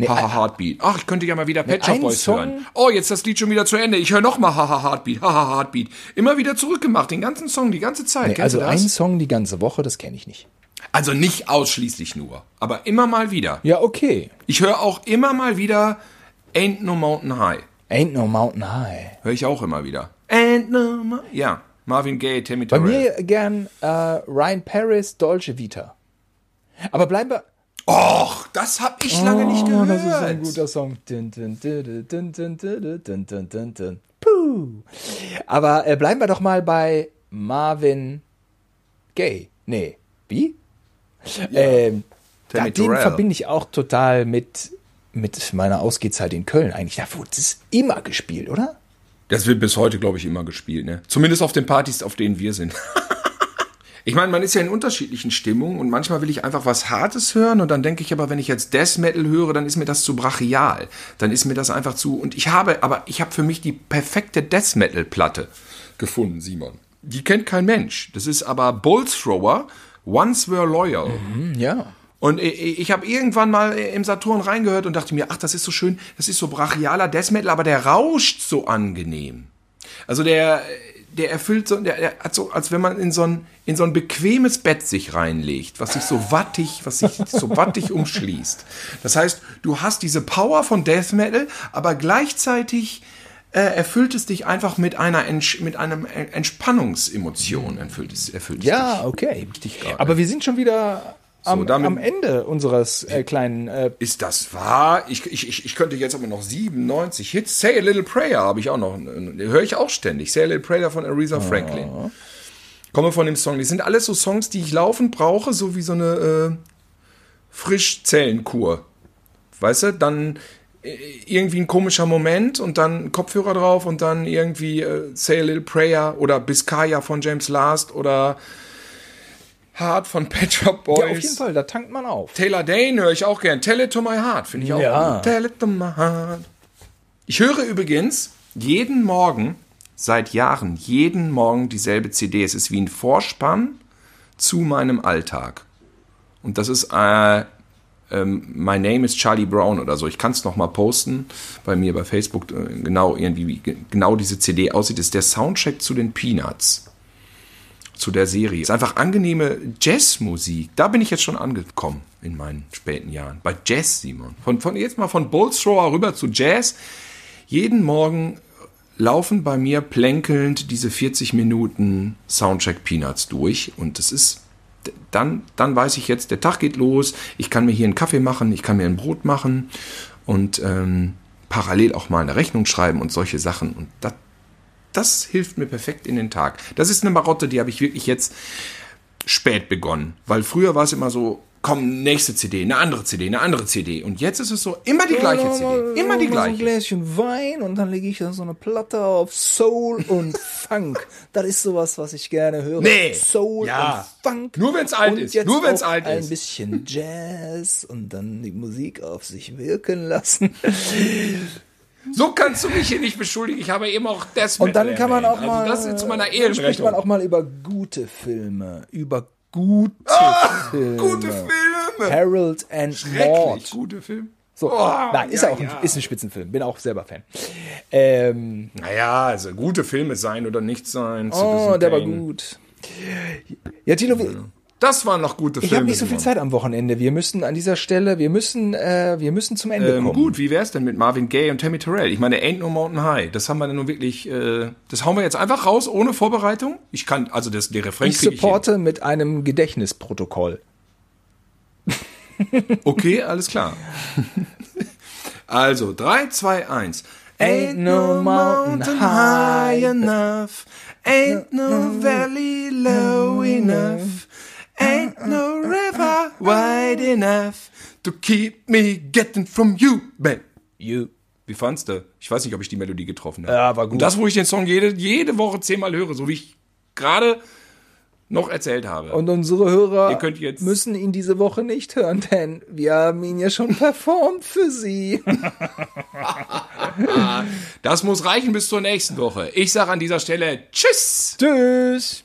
Haha Heartbeat. Ach, ich könnte ja mal wieder Pet Shop Boys Song- hören. Oh, jetzt ist das Lied schon wieder zu Ende. Ich höre noch mal Haha Heartbeat. Haha Heartbeat. Immer wieder zurückgemacht, den ganzen Song, die ganze Zeit. Nee, also ein? Song die ganze Woche, das kenne ich nicht. Also nicht ausschließlich nur, aber immer mal wieder. Ja, okay. Ich höre auch immer mal wieder Ain't No Mountain High. Ain't no mountain high. Höre ich auch immer wieder. And no ma ja, Marvin Gaye, Tammy Bei Terrell. mir gern äh, Ryan Paris, Dolce Vita. Aber bleiben wir. Och, das hab ich lange nicht gehört. Oh, das ist ein guter Song. Puh. Aber äh, bleiben wir doch mal bei Marvin Gaye. Nee, wie? Ähm, Tammy ja, den verbinde ich auch total mit, mit meiner Ausgehzeit in Köln eigentlich. Da wurde es immer gespielt, oder? Das wird bis heute, glaube ich, immer gespielt, ne? Zumindest auf den Partys, auf denen wir sind. Ich meine, man ist ja in unterschiedlichen Stimmungen und manchmal will ich einfach was Hartes hören und dann denke ich aber, wenn ich jetzt Death Metal höre, dann ist mir das zu brachial. Dann ist mir das einfach zu. Und ich habe, aber ich habe für mich die perfekte Death Metal Platte gefunden, Simon. Die kennt kein Mensch. Das ist aber Bull Thrower, Once Were Loyal. Hm, ja. Und ich, ich habe irgendwann mal im Saturn reingehört und dachte mir, ach, das ist so schön, das ist so brachialer Death Metal, aber der rauscht so angenehm. Also der, der erfüllt so, der, der hat so, als wenn man in so ein, in so ein bequemes Bett sich reinlegt, was sich so wattig, was sich so wattig umschließt. Das heißt, du hast diese Power von Death Metal, aber gleichzeitig äh, erfüllt es dich einfach mit einer, Entsch mit einem Entspannungsemotion, erfüllt es, erfüllt es Ja, dich. okay. Aber wir sind schon wieder am, damit- am Ende unseres äh, kleinen äh, Ist das wahr? Ich, ich, ich, könnte jetzt aber noch 97 Hits. Say a Little Prayer habe ich auch noch. äh, Höre ich auch ständig. Say a Little Prayer von Aretha Franklin. Komme von dem Song. Die sind alles so Songs, die ich laufend brauche, so wie so eine äh, Frischzellenkur. Weißt du? Dann äh, irgendwie ein komischer Moment und dann Kopfhörer drauf und dann irgendwie äh, Say a Little Prayer oder Biscaya von James Last oder Heart von Pet Shop Boys. Ja, auf jeden Fall, da tankt man auf. Taylor Dane höre ich auch gern. Tell it to my heart, finde ich auch Ja. gut. Tell it to my heart. Ich höre übrigens jeden Morgen, seit Jahren, jeden Morgen dieselbe CD. Es ist wie ein Vorspann zu meinem Alltag. Und das ist äh, ähm, My Name is Charlie Brown oder so. Ich kann es noch mal posten bei mir bei Facebook. Äh, genau irgendwie wie ge- genau diese CD aussieht. Das ist der Soundtrack zu den Peanuts zu der Serie. Es ist einfach angenehme Jazzmusik. Da bin ich jetzt schon angekommen in meinen späten Jahren. Bei Jazz, Simon. Von, von jetzt mal von Bullthrower rüber zu Jazz. Jeden Morgen laufen bei mir plänkelnd diese 40 Minuten Soundtrack Peanuts durch und das ist dann, dann weiß ich jetzt, der Tag geht los, ich kann mir hier einen Kaffee machen, ich kann mir ein Brot machen und ähm, parallel auch mal eine Rechnung schreiben und solche Sachen. Und das, das hilft mir perfekt in den Tag. Das ist eine Marotte, die habe ich wirklich jetzt spät begonnen. Weil früher war es immer so, komm, nächste CD, eine andere CD, eine andere CD. Und jetzt ist es so, immer die gleiche CD. Immer die So ein gleiche. Gläschen Wein und dann lege ich da so eine Platte auf Soul und Funk. Das ist sowas, was ich gerne höre. Nee. Soul Ja. und Funk. Nur wenn's alt Und ist. jetzt Nur wenn's alt ein ist. bisschen Jazz und dann die Musik auf sich wirken lassen. So kannst du mich hier nicht beschuldigen. Ich habe eben auch das Und dann kann man auch also mal. Das ist zu meiner dann spricht man auch mal über gute Filme. Über gute Filme. Gute Filme. Harold and Maude. gute Film. So, Oh, nein, ist ja, auch ein, ja. ist ein Spitzenfilm. Bin auch selber Fan. Ähm, Naja, also gute Filme sein oder nicht sein. oh, der war Kane. gut. Ja, Tilo, wir- Das waren noch gute ich Filme. habe nicht so viel. Zeit am Wochenende. Wir müssen an dieser Stelle, wir müssen, äh, wir müssen zum Ende Ähm, kommen. gut, wie wär's denn mit Marvin Gaye und Tammy Terrell? Ich meine, Ain't No Mountain High. Das haben wir dann nun wirklich, äh, das hauen wir jetzt einfach raus, ohne Vorbereitung. Ich kann, also das, der Refrain Ich supporte mit einem Gedächtnisprotokoll. Okay, alles klar. also, 3, 2, 1. Ain't no mountain high enough. Ain't no valley low enough. Ain't no river wide enough to keep me getting from you, babe. You. Wie fandst du? Ich weiß nicht, ob ich die Melodie getroffen habe. Ja, war gut. Und das, wo ich den Song jede, jede Woche zehnmal höre, so wie ich gerade noch erzählt habe. Und unsere Hörer Ihr könnt jetzt- müssen ihn diese Woche nicht hören, denn wir haben ihn ja schon performt für sie. das muss reichen bis zur nächsten Woche. Ich sage an dieser Stelle Tschüss. Tschüss.